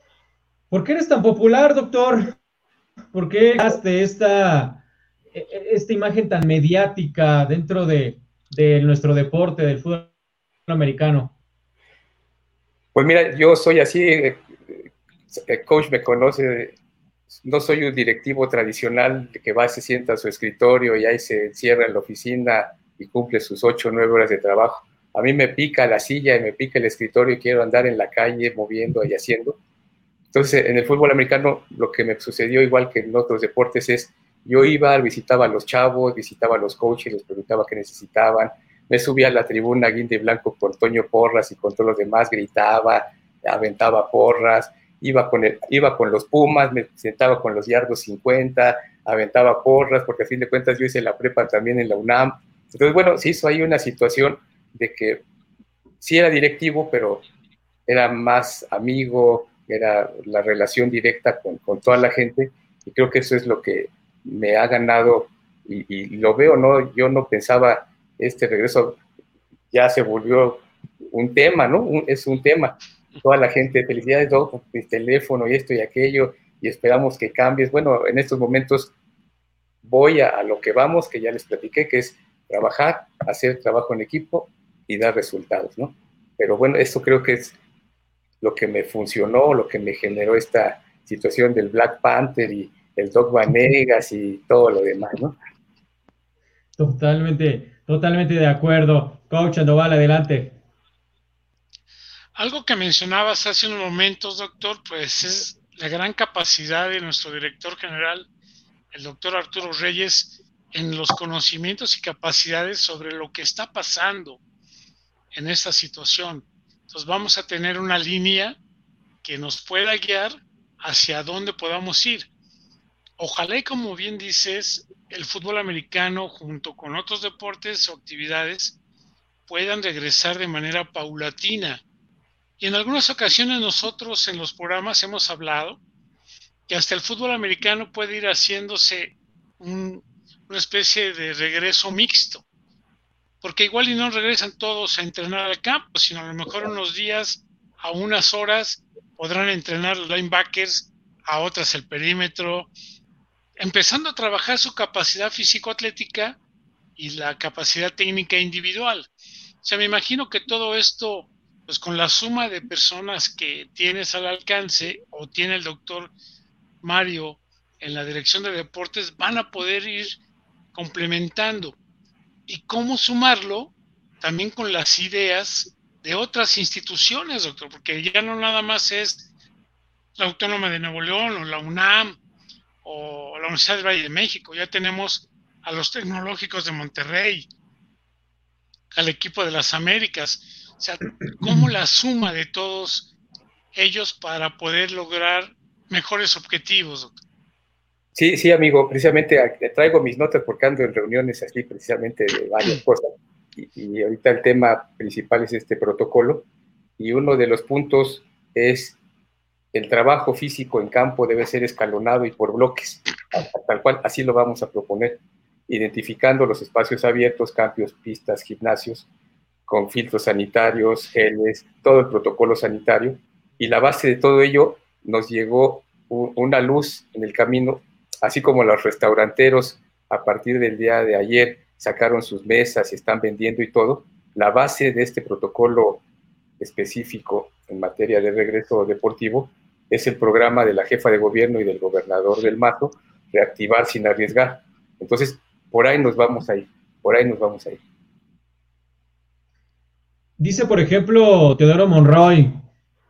Speaker 2: ¿Por qué eres tan popular, doctor? ¿Por qué haste esta, esta imagen tan mediática dentro de, de nuestro deporte, del fútbol americano?
Speaker 4: Pues mira, yo soy así, el coach me conoce, no soy un directivo tradicional que va, se sienta a su escritorio y ahí se encierra en la oficina y cumple sus ocho o nueve horas de trabajo. A mí me pica la silla y me pica el escritorio y quiero andar en la calle moviendo y haciendo. Entonces, en el fútbol americano, lo que me sucedió, igual que en otros deportes, es yo iba, visitaba a los chavos, visitaba a los coaches, les preguntaba qué necesitaban, me subía a la tribuna guinde blanco con Toño Porras y con todos los demás, gritaba, aventaba porras, iba con, iba con los Pumas, me sentaba con los Yardos 50, aventaba porras, porque a fin de cuentas yo hice la prepa también en la UNAM. Entonces, bueno, se hizo ahí una situación de que sí era directivo, pero era más amigo, era la relación directa con, con toda la gente, y creo que eso es lo que me ha ganado, y, lo veo, ¿no? Yo no pensaba este regreso ya se volvió un tema, ¿no? es un tema. Toda la gente, felicidades, Doc, mi teléfono y esto y aquello, y esperamos que cambies. Bueno, en estos momentos voy a, lo que vamos, que ya les platiqué, que es trabajar, hacer trabajo en equipo y dar resultados, ¿no? Pero bueno, esto creo que es lo que me funcionó, lo que me generó esta situación del Black Panther y el Doc Vanegas y todo lo demás, ¿no?
Speaker 2: Totalmente, Totalmente de acuerdo. Coach Andoval, adelante.
Speaker 3: Algo que mencionabas hace unos momentos, doctor, pues es la gran capacidad de nuestro director general, el doctor Arturo Reyes, en los conocimientos y capacidades sobre lo que está pasando en esta situación. Entonces vamos a tener una línea que nos pueda guiar hacia dónde podamos ir. Ojalá y como bien dices, el fútbol americano junto con otros deportes o actividades puedan regresar de manera paulatina. Y en algunas ocasiones nosotros en los programas hemos hablado que hasta el fútbol americano puede ir haciéndose una especie de regreso mixto, porque igual y no regresan todos a entrenar al campo, sino a lo mejor unos días, a unas horas, podrán entrenar los linebackers, a otras el perímetro, empezando a trabajar su capacidad físico-atlética y la capacidad técnica individual. O sea, me imagino que todo esto, pues con la suma de personas que tienes al alcance o tiene el doctor Mario en la dirección de deportes, van a poder ir complementando. ¿Y cómo sumarlo? También con las ideas de otras instituciones, doctor, porque ya no nada más es la Autónoma de Nuevo León o la UNAM o la Universidad del Valle de México, ya tenemos a los tecnológicos de Monterrey, al equipo de las Américas, o sea, cómo la suma de todos ellos para poder lograr mejores objetivos.
Speaker 4: Sí, sí, amigo, precisamente traigo mis notas porque ando en reuniones así precisamente de varias cosas. Y, ahorita el tema principal es este protocolo. Y uno de los puntos es el trabajo físico en campo debe ser escalonado y por bloques, tal cual, así lo vamos a proponer, identificando los espacios abiertos, campios, pistas, gimnasios, con filtros sanitarios, geles, todo el protocolo sanitario. Y la base de todo ello nos llegó una luz en el camino, así como los restauranteros a partir del día de ayer sacaron sus mesas y están vendiendo y todo. La base de este protocolo específico en materia de regreso deportivo es el programa de la jefa de gobierno y del gobernador del Mato, reactivar sin arriesgar. Entonces, por ahí nos vamos a ir, por ahí nos vamos a ir.
Speaker 2: Dice, por ejemplo, Teodoro Monroy,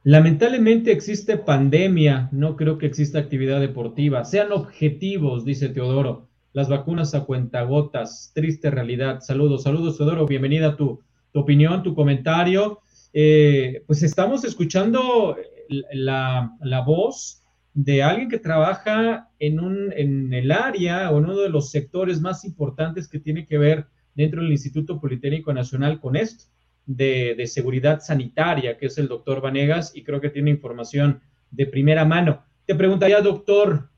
Speaker 2: lamentablemente existe pandemia, no creo que exista actividad deportiva. Sean objetivos, dice Teodoro. las vacunas a cuentagotas, triste realidad. Saludos, saludos, Teodoro, bienvenida a tu, tu opinión, tu comentario. Eh, pues estamos escuchando la, la, voz de alguien que trabaja en, un, en el área o en uno de los sectores más importantes que tiene que ver dentro del Instituto Politécnico Nacional con esto de, de seguridad sanitaria, que es el doctor Vanegas, y creo que tiene información de primera mano. Te preguntaría, doctor,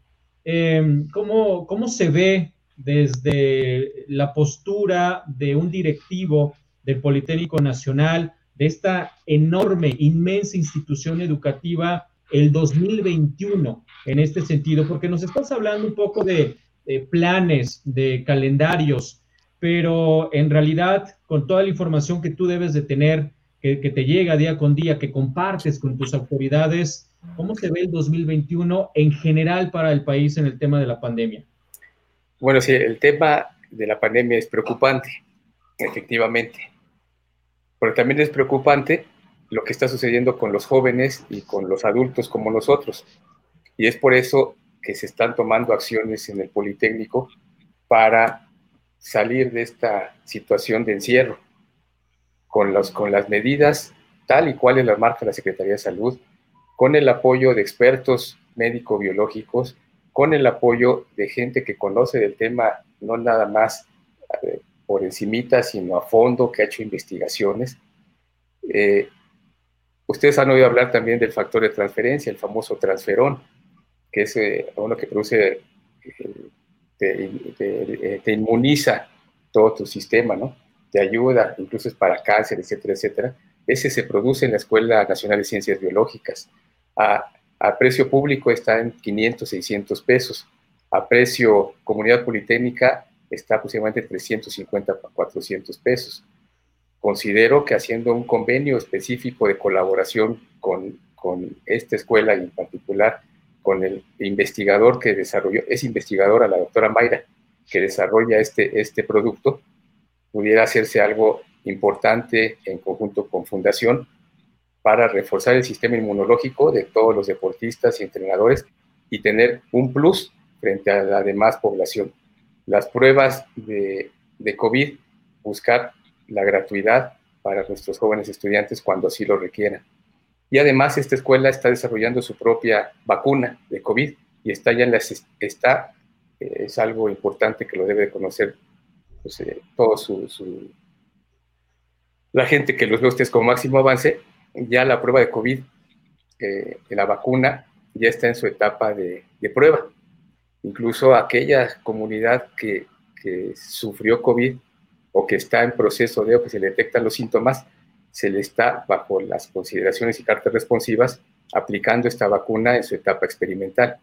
Speaker 2: eh, ¿cómo, ¿cómo se ve desde la postura de un directivo del Politécnico Nacional, de esta enorme, inmensa institución educativa, el 2021 en este sentido? Porque nos estás hablando un poco de, planes, de calendarios, pero en realidad con toda la información que tú debes de tener, que, que te llega día con día, que compartes con tus autoridades, ¿Cómo se ve el 2021 en general para el país en el tema de la pandemia?
Speaker 4: Bueno, sí, el tema de la pandemia es preocupante, efectivamente. Pero también es preocupante lo que está sucediendo con los jóvenes y con los adultos como nosotros. Y es por eso que se están tomando acciones en el Politécnico para salir de esta situación de encierro, con, con las medidas tal y cual las marca la Secretaría de Salud, con el apoyo de expertos médico-biológicos, con el apoyo de gente que conoce del tema no nada más eh, por encimita, sino a fondo, que ha hecho investigaciones. Eh, ustedes han oído hablar también del factor de transferencia, el famoso transferón, que es eh, uno que produce, te, te, inmuniza todo tu sistema, ¿no? Te ayuda, incluso es para cáncer, etcétera, etcétera. Ese se produce en la Escuela Nacional de Ciencias Biológicas a, precio público está en 500, 600 pesos. A precio comunidad politécnica está aproximadamente 350 a 400 pesos. Considero que haciendo un convenio específico de colaboración con, con esta escuela y en particular con el investigador que desarrolló, es investigadora la doctora Mayra, que desarrolla este, este producto, pudiera hacerse algo importante en conjunto con Fundación para reforzar el sistema inmunológico de todos los deportistas y entrenadores y tener un plus frente a la demás población. Las pruebas de, COVID, buscar la gratuidad para nuestros jóvenes estudiantes cuando así lo requieran. Y además esta escuela está desarrollando su propia vacuna de COVID y está ya en las, está, eh, es algo importante que lo debe conocer pues, eh, su, la gente que los ve ustedes como máximo avance, ya la prueba de COVID, eh, la vacuna, ya está en su etapa de, prueba. Incluso aquella comunidad que, sufrió COVID o que está en proceso de o que se le detectan los síntomas, se le está, bajo las consideraciones y cartas responsivas, aplicando esta vacuna en su etapa experimental.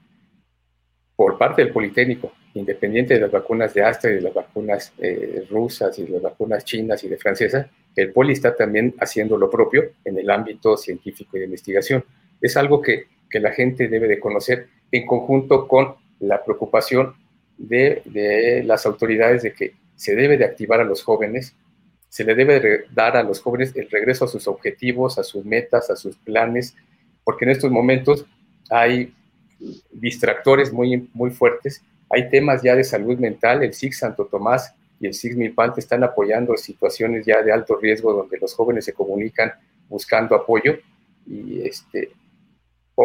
Speaker 4: Por parte del Politécnico, independiente de las vacunas de Astra y de las vacunas eh, rusas y de las vacunas chinas y de francesas, el Poli está también haciendo lo propio en el ámbito científico y de investigación. Es algo que, la gente debe de conocer en conjunto con la preocupación de, las autoridades de que se debe de activar a los jóvenes, se le debe dar a los jóvenes el regreso a sus objetivos, a sus metas, a sus planes, porque en estos momentos hay distractores muy, muy fuertes, hay temas ya de salud mental, el SIG Santo Tomás y el SIGMIPANT están apoyando situaciones ya de alto riesgo donde los jóvenes se comunican buscando apoyo. Y este,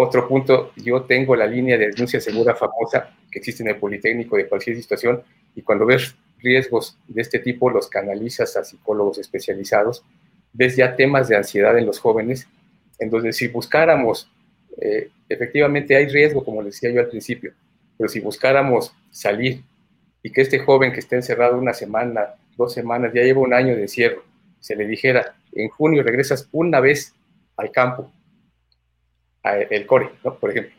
Speaker 4: otro punto, yo tengo la línea de denuncia segura famosa que existe en el Politécnico de cualquier situación y cuando ves riesgos de este tipo los canalizas a psicólogos especializados, ves ya temas de ansiedad en los jóvenes, entonces si buscáramos, eh, efectivamente hay riesgo, como les decía yo al principio, pero si buscáramos salir y que este joven que está encerrado una semana, dos semanas, ya lleva un año de encierro, se le dijera, en junio regresas una vez al campo, el core, ¿no? por ejemplo,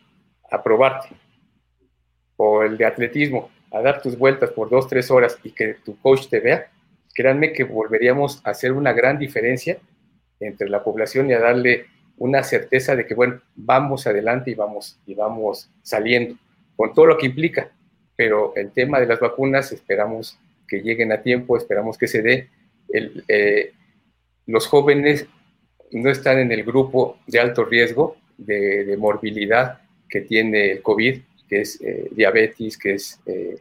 Speaker 4: a probarte, o el de atletismo, a dar tus vueltas por dos, tres horas y que tu coach te vea, créanme que volveríamos a hacer una gran diferencia entre la población y a darle una certeza de que, bueno, vamos adelante y vamos, y vamos saliendo, con todo lo que implica, pero el tema de las vacunas esperamos que lleguen a tiempo, esperamos que se dé. Eh, los jóvenes no están en el grupo de alto riesgo de, morbilidad que tiene el COVID, que es eh, diabetes, que es eh,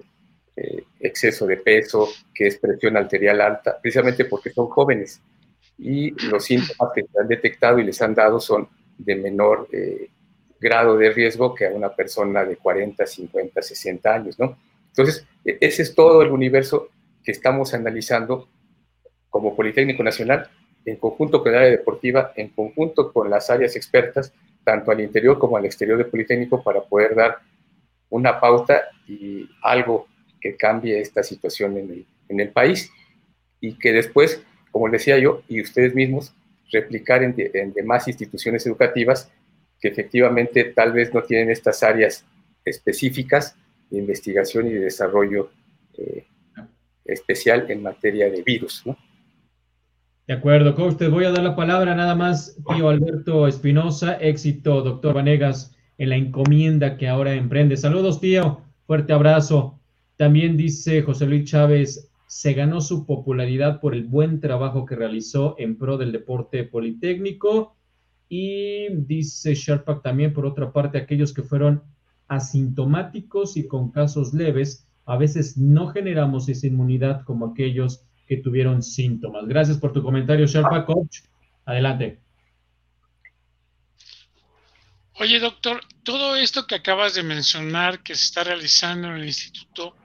Speaker 4: exceso de peso, que es presión arterial alta, precisamente porque son jóvenes y los síntomas que se han detectado y les han dado son de menor eh, grado de riesgo que a una persona de 40, 50, 60 años, ¿no? Entonces, e, ese es todo el universo que estamos analizando como Politécnico Nacional, en conjunto con el área deportiva, en conjunto con las áreas expertas, tanto al interior como al exterior del Politécnico, para poder dar una pauta y algo que cambie esta situación en el, país y que después, como decía yo, y ustedes mismos, replicar en, en demás instituciones educativas que efectivamente tal vez no tienen estas áreas específicas de investigación y de desarrollo eh, especial en materia de virus. ¿no?
Speaker 2: De acuerdo, coach, te voy a dar la palabra nada más, tío Alberto Espinosa, éxito, doctor Vanegas, en la encomienda que ahora emprende. Saludos, tío, fuerte abrazo. También dice José Luis Chávez, se ganó su popularidad por el buen trabajo que realizó en pro del deporte politécnico. Y dice Sharpak también, por otra parte, aquellos que fueron asintomáticos y con casos leves, a veces no generamos esa inmunidad como aquellos que tuvieron síntomas. Gracias por tu comentario, Sherpa Coach. Adelante.
Speaker 3: Oye, doctor, todo esto que acabas de mencionar que se está realizando en el instituto,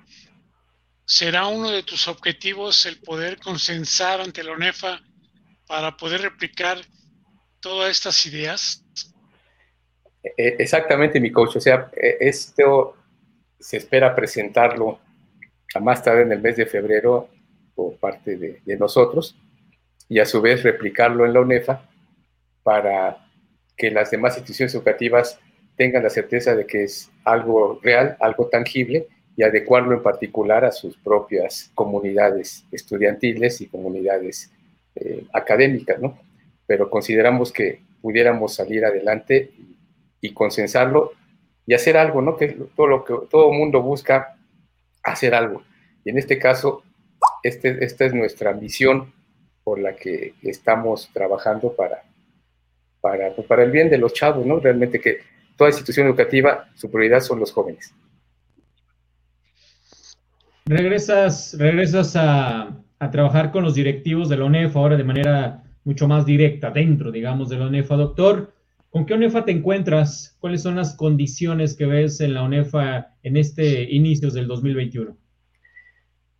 Speaker 3: ¿será uno de tus objetivos el poder consensar ante la ONEFA para poder replicar todas estas ideas?
Speaker 4: E, exactamente, mi coach. O sea, e, esto se espera presentarlo a más tarde en el mes de febrero por parte de, nosotros y a su vez replicarlo en la UNEFA para que las demás instituciones educativas tengan la certeza de que es algo real, algo tangible y adecuarlo en particular a sus propias comunidades estudiantiles y comunidades eh, académicas, ¿no? Pero consideramos que pudiéramos salir adelante y, y consensarlo y hacer algo, ¿no? Que todo lo que todo mundo busca hacer algo. Y en este caso, este, esta es nuestra misión por la que estamos trabajando para, para, pues, para el bien de los chavos, ¿no? Realmente que toda institución educativa, su prioridad son los jóvenes.
Speaker 2: Regresas, regresas a, a trabajar con los directivos de la ONEFA ahora de manera mucho más directa, dentro, digamos, de la ONEFA. Doctor, ¿con qué ONEFA te encuentras? ¿Cuáles son las condiciones que ves en la ONEFA en este inicios del 2021?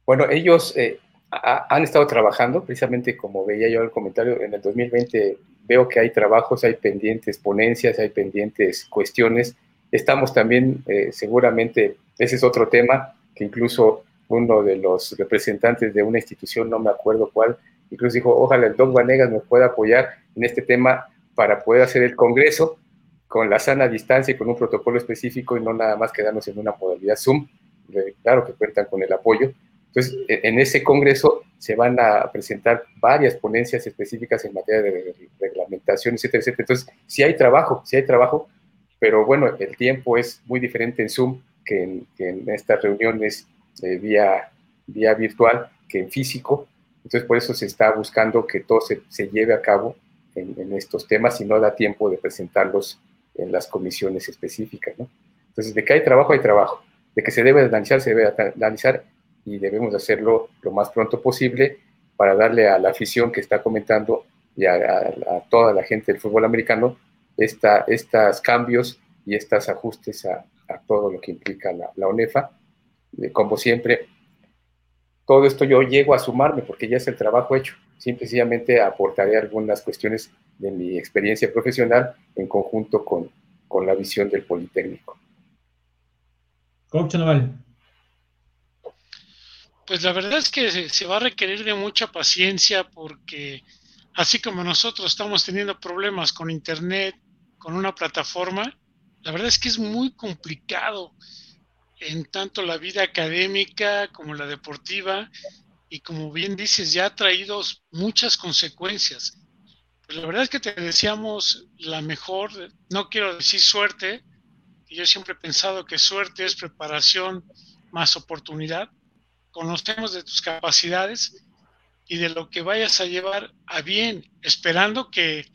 Speaker 4: Bueno, ellos eh, han estado trabajando, precisamente como veía yo el comentario, en el 2020 veo que hay trabajos, hay pendientes ponencias, hay pendientes cuestiones. Estamos también, eh, seguramente, ese es otro tema, que incluso uno de los representantes de una institución, no me acuerdo cuál, incluso dijo, ojalá el Doc Vanegas nos pueda apoyar en este tema para poder hacer el Congreso con la sana distancia y con un protocolo específico y no nada más quedarnos en una modalidad Zoom. Claro que cuentan con el apoyo. Entonces, e, en ese congreso se van a presentar varias ponencias específicas en materia de reglamentación, etcétera, etcétera. Entonces, sí hay trabajo, sí hay trabajo, pero bueno, el tiempo es muy diferente en Zoom que en, estas reuniones eh, vía, vía virtual que en físico. Entonces, por eso se está buscando que todo se, se lleve a cabo en, en, estos temas y no da tiempo de presentarlos en las comisiones específicas, ¿no? Entonces, de que hay trabajo, hay trabajo. De que se debe analizar, se debe analizar y debemos hacerlo lo más pronto posible para darle a la afición que está comentando y a, toda la gente del fútbol americano esta, estos cambios y estos ajustes a, todo lo que implica la, la ONEFA. Como siempre, todo esto yo llego a sumarme porque ya es el trabajo hecho. Simplemente aportaré algunas cuestiones de mi experiencia profesional en conjunto con, con la visión del Politécnico.
Speaker 2: Coach Naval.
Speaker 3: Pues la verdad es que se va a requerir de mucha paciencia porque así como nosotros estamos teniendo problemas con Internet, con una plataforma, la verdad es que es muy complicado en tanto la vida académica como la deportiva y como bien dices, ya ha traído muchas consecuencias. Pues la verdad es que te deseamos la mejor, no quiero decir suerte, yo siempre he pensado que suerte es preparación más oportunidad, conocemos de tus capacidades y de lo que vayas a llevar a bien, esperando que,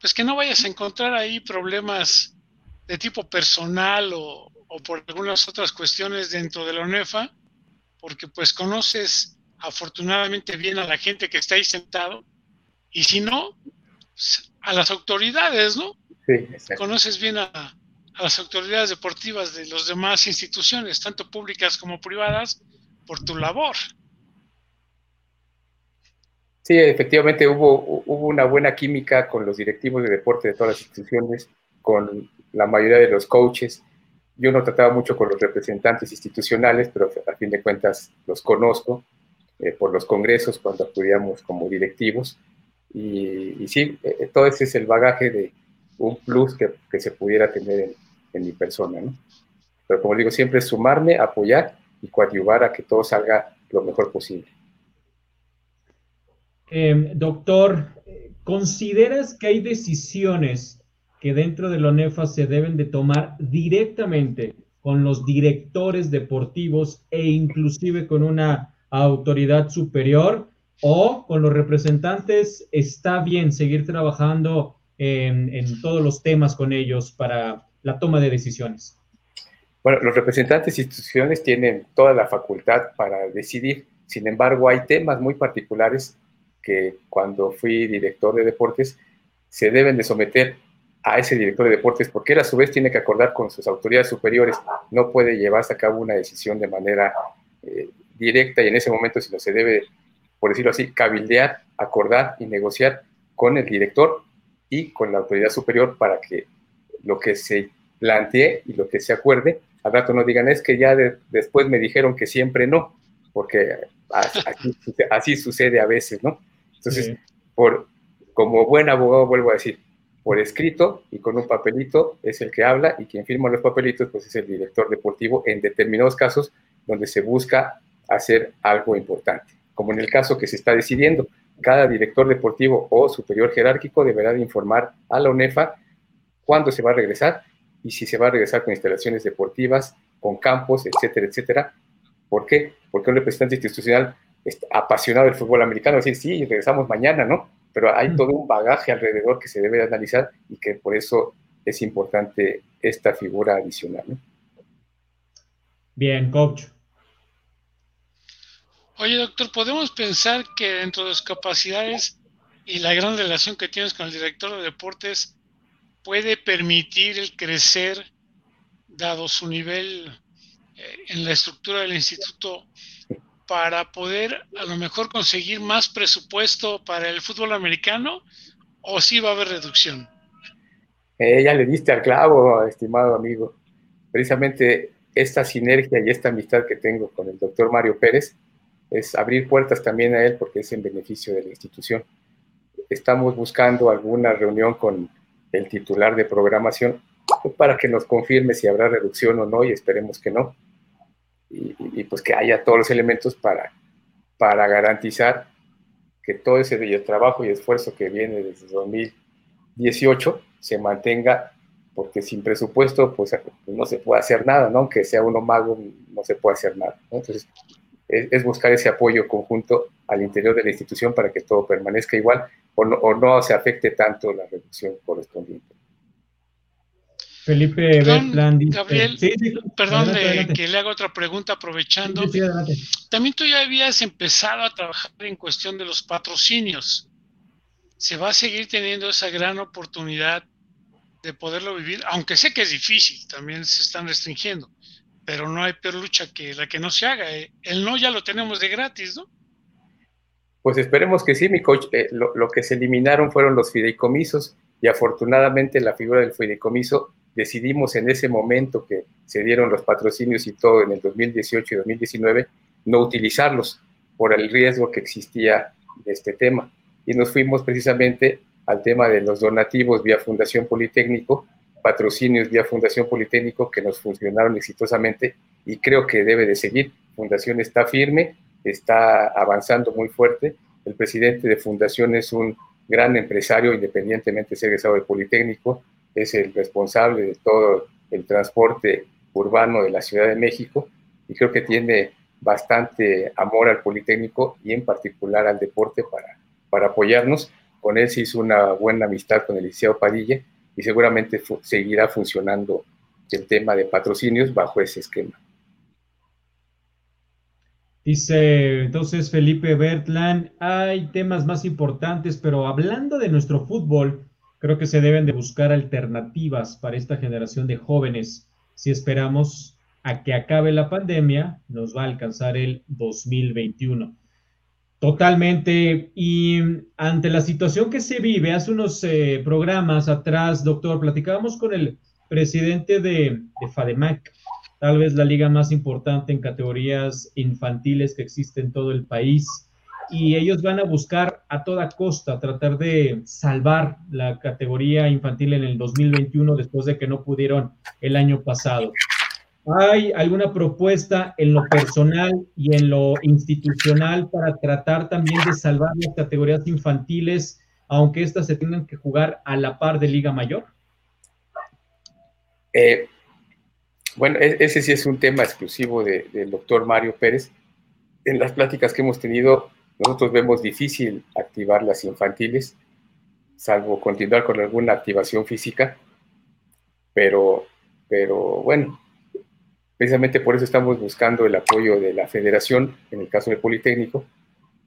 Speaker 3: pues que no vayas a encontrar ahí problemas de tipo personal o, por algunas otras cuestiones dentro de la UNEFA porque pues conoces afortunadamente bien a la gente que está ahí sentado, y si no, a las autoridades, ¿no? Sí, Conoces bien a, las autoridades deportivas de las demás instituciones, tanto públicas como privadas, por tu labor.
Speaker 4: Sí, efectivamente hubo, hubo una buena química con los directivos de deporte de todas las instituciones, con la mayoría de los coaches. Yo no trataba mucho con los representantes institucionales, pero a fin de cuentas los conozco eh, por los congresos cuando acudíamos como directivos. Y, sí, eh, todo ese es el bagaje de un plus que, que se pudiera tener en, en, mi persona. ¿no? Pero como digo, siempre sumarme, apoyar y coadyuvar a que todo salga lo mejor posible.
Speaker 2: Eh, doctor, ¿consideras que hay decisiones que dentro de la ONEFA se deben de tomar directamente con los directores deportivos e inclusive con una autoridad superior o con los representantes está bien seguir trabajando en, todos los temas con ellos para la toma de decisiones?
Speaker 4: Bueno, los representantes e instituciones tienen toda la facultad para decidir. Sin embargo, hay temas muy particulares que cuando fui director de deportes se deben de someter a ese director de deportes porque él a su vez tiene que acordar con sus autoridades superiores. No puede llevarse a cabo una decisión de manera eh, directa y en ese momento si no se debe, por decirlo así, cabildear, acordar y negociar con el director y con la autoridad superior para que lo que se plantee y lo que se acuerde, al rato no digan es que ya después me dijeron que siempre no, porque así, sucede a veces, ¿no? Entonces, por, como buen abogado vuelvo a decir, por escrito y con un papelito es el que habla y quien firma los papelitos pues es el director deportivo en determinados casos donde se busca hacer algo importante, como en el caso que se está decidiendo. Cada director deportivo o superior jerárquico deberá de informar a la UNEFA cuándo se va a regresar y si se va a regresar con instalaciones deportivas, con campos, etcétera, etcétera. ¿Por qué? Porque un representante institucional apasionado del fútbol americano decir, sí, regresamos mañana, ¿no? Pero hay todo un bagaje alrededor que se debe analizar y que por eso es importante esta figura adicional. ¿no?
Speaker 2: Bien, coach.
Speaker 3: Oye, doctor, ¿podemos pensar que dentro de sus capacidades y la gran relación que tienes con el director de deportes puede permitir el crecer, dado su nivel eh, en la estructura del instituto, para poder a lo mejor conseguir más presupuesto para el fútbol americano o si va a haber reducción?
Speaker 4: Eh, ya le diste al clavo, estimado amigo. Precisamente esta sinergia y esta amistad que tengo con el doctor Mario Pérez es abrir puertas también a él porque es en beneficio de la institución. Estamos buscando alguna reunión con el titular de programación para que nos confirme si habrá reducción o no y esperemos que no. Y, pues que haya todos los elementos para, para garantizar que todo ese trabajo y esfuerzo que viene desde 2018 se mantenga, porque sin presupuesto pues no se puede hacer nada, ¿no? Aunque sea uno mago, no se puede hacer nada. Entonces, es, buscar ese apoyo conjunto al interior de la institución para que todo permanezca igual o no, se afecte tanto la reducción correspondiente.
Speaker 3: Felipe perdón, Gabriel, perdón que le haga otra pregunta aprovechando. También tú ya habías empezado a trabajar en cuestión de los patrocinios. ¿Se va a seguir teniendo esa gran oportunidad de poderlo vivir? Aunque sé que es difícil, también se están restringiendo pero no hay peor lucha que la que no se haga. ¿eh? El no ya lo tenemos de gratis, ¿no?
Speaker 4: Pues esperemos que sí, mi coach. Eh, lo, que se eliminaron fueron los fideicomisos y afortunadamente la figura del fideicomiso decidimos en ese momento que se dieron los patrocinios y todo en el 2018 y 2019 no utilizarlos por el riesgo que existía de este tema. Y nos fuimos precisamente al tema de los donativos vía Fundación Politécnico, patrocinios vía Fundación Politécnico que nos funcionaron exitosamente y creo que debe de seguir. Fundación está firme, está avanzando muy fuerte. El presidente de Fundación es un gran empresario, independientemente de ser egresado de Politécnico, es el responsable de todo el transporte urbano de la Ciudad de México y creo que tiene bastante amor al Politécnico y en particular al deporte para, para apoyarnos. Con él se hizo una buena amistad con el Liceo Padilla y seguramente seguirá funcionando el tema de patrocinios bajo ese esquema.
Speaker 2: Dice entonces Felipe Bertland, hay temas más importantes, pero hablando de nuestro fútbol, creo que se deben de buscar alternativas para esta generación de jóvenes. Si esperamos a que acabe la pandemia, nos va a alcanzar el 2021. Totalmente. Y ante la situación que se vive, hace unos eh, programas atrás, doctor, platicábamos con el presidente de, de FADEMAC, tal vez la liga más importante en categorías infantiles que existe en todo el país. Y ellos van a buscar a toda costa tratar de salvar la categoría infantil en el 2021 después de que no pudieron el año pasado. ¿Hay alguna propuesta en lo personal y en lo institucional para tratar también de salvar las categorías infantiles, aunque éstas se tengan que jugar a la par de Liga Mayor?
Speaker 4: Eh, bueno, e-, ese sí es un tema exclusivo del doctor Mario Pérez. En las pláticas que hemos tenido, nosotros vemos difícil activar las infantiles, salvo continuar con alguna activación física, pero, pero bueno, precisamente por eso estamos buscando el apoyo de la federación, en el caso del Politécnico,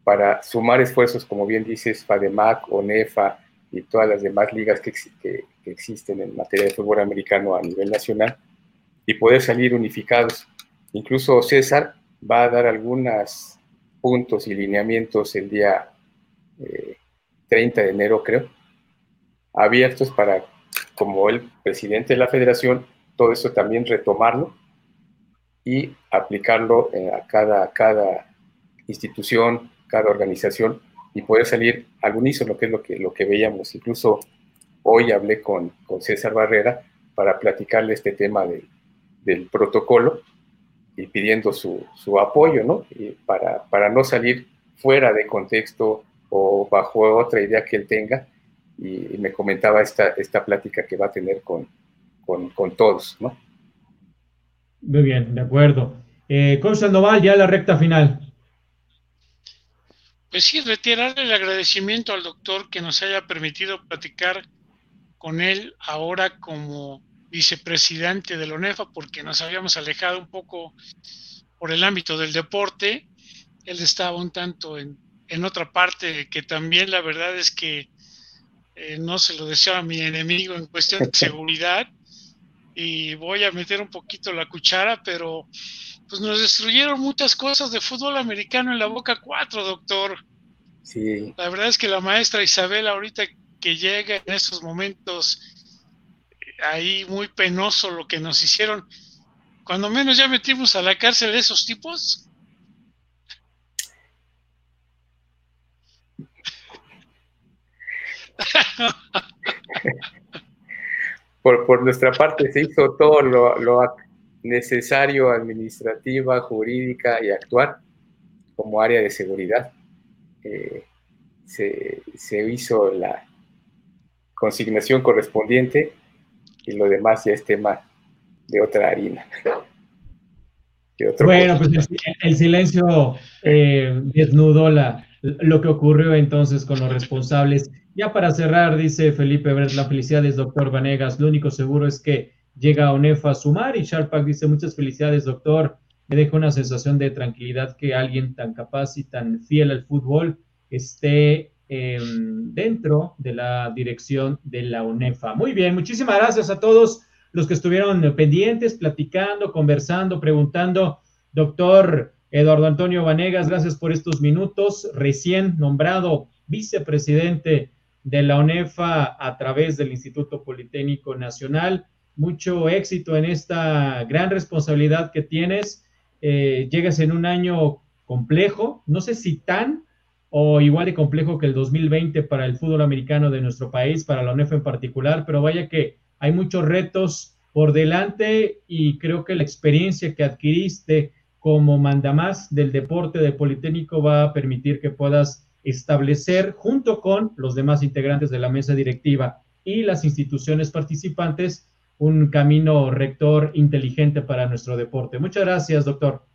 Speaker 4: para sumar esfuerzos, como bien dices, FADEMAC, ONEFA y todas las demás ligas que, que existen en materia de fútbol americano a nivel nacional, y poder salir unificados. Incluso César va a dar algunos puntos y lineamientos el día 30 eh, de enero, creo, abiertos para, como el presidente de la federación, todo eso también retomarlo y aplicarlo a cada, cada institución, cada organización y poder salir al unísono, que es lo que, lo que veíamos. Incluso hoy hablé con, con César Barrera para platicarle este tema de, del protocolo y pidiendo su, su apoyo, ¿no? Y para, para no salir fuera de contexto o bajo otra idea que él tenga. Y, me comentaba esta, esta plática que va a tener con, con, con todos, ¿no?
Speaker 2: Muy bien, de acuerdo. Eh, Sandoval, ya la recta final.
Speaker 3: Pues sí, retirarle el agradecimiento al doctor que nos haya permitido platicar con él ahora como vicepresidente de la ONEFA porque nos habíamos alejado un poco por el ámbito del deporte. Él estaba un tanto en, otra parte que también la verdad es que eh, no se lo deseo a mi enemigo en cuestión de seguridad y voy a meter un poquito la cuchara, pero pues nos destruyeron muchas cosas de fútbol americano en la Boca 4, doctor. Sí. La verdad es que la maestra Isabel ahorita que llega en esos momentos ahí muy penoso lo que nos hicieron. Cuando menos ya metimos a la cárcel esos tipos.
Speaker 4: Por, por, nuestra parte se hizo todo lo, necesario administrativa, jurídica y actuar como área de seguridad. Eh, se, se, hizo la consignación correspondiente y lo demás ya es tema de otra harina.
Speaker 2: bueno, pues el, silencio eh, desnudó la, lo que ocurrió entonces con los responsables. Ya para cerrar, dice Felipe la felicidades, doctor Vanegas. Lo único seguro es que llega a ONEFA a sumar y Sharpak dice muchas felicidades, doctor. Me deja una sensación de tranquilidad que alguien tan capaz y tan fiel al fútbol esté Em, dentro de la dirección de la UNEFA. Muy bien, muchísimas gracias a todos los que estuvieron pendientes, platicando, conversando, preguntando. Doctor Eduardo Antonio Vanegas, gracias por estos minutos. Recién nombrado vicepresidente de la UNEFA a través del Instituto Politécnico Nacional. Mucho éxito en esta gran responsabilidad que tienes. Eh, llegas en un año complejo, no sé si tan, o igual de complejo que el 2020 para el fútbol americano de nuestro país, para la UNEF en particular, pero vaya que hay muchos retos por delante y creo que la experiencia que adquiriste como mandamás del deporte de Politécnico va a permitir que puedas establecer junto con los demás integrantes de la mesa directiva y las instituciones participantes un camino rector inteligente para nuestro deporte. Muchas gracias, doctor.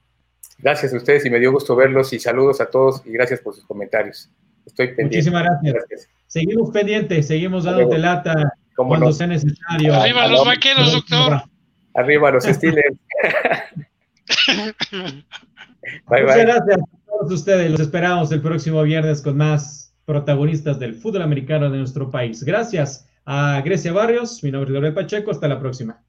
Speaker 4: Gracias a ustedes y me dio gusto verlos y saludos a todos y gracias por sus comentarios. Estoy pendiente.
Speaker 2: Muchísimas gracias. Seguimos pendientes, seguimos dándote lata cuando sea necesario.
Speaker 3: Arriba los vaqueros, doctor.
Speaker 4: Arriba los Steelers.
Speaker 2: Muchas gracias a todos ustedes. Los esperamos el próximo viernes con más protagonistas del fútbol americano de nuestro país. Gracias a Grecia Barrios. Mi nombre es Gabriel Pacheco. Hasta la próxima.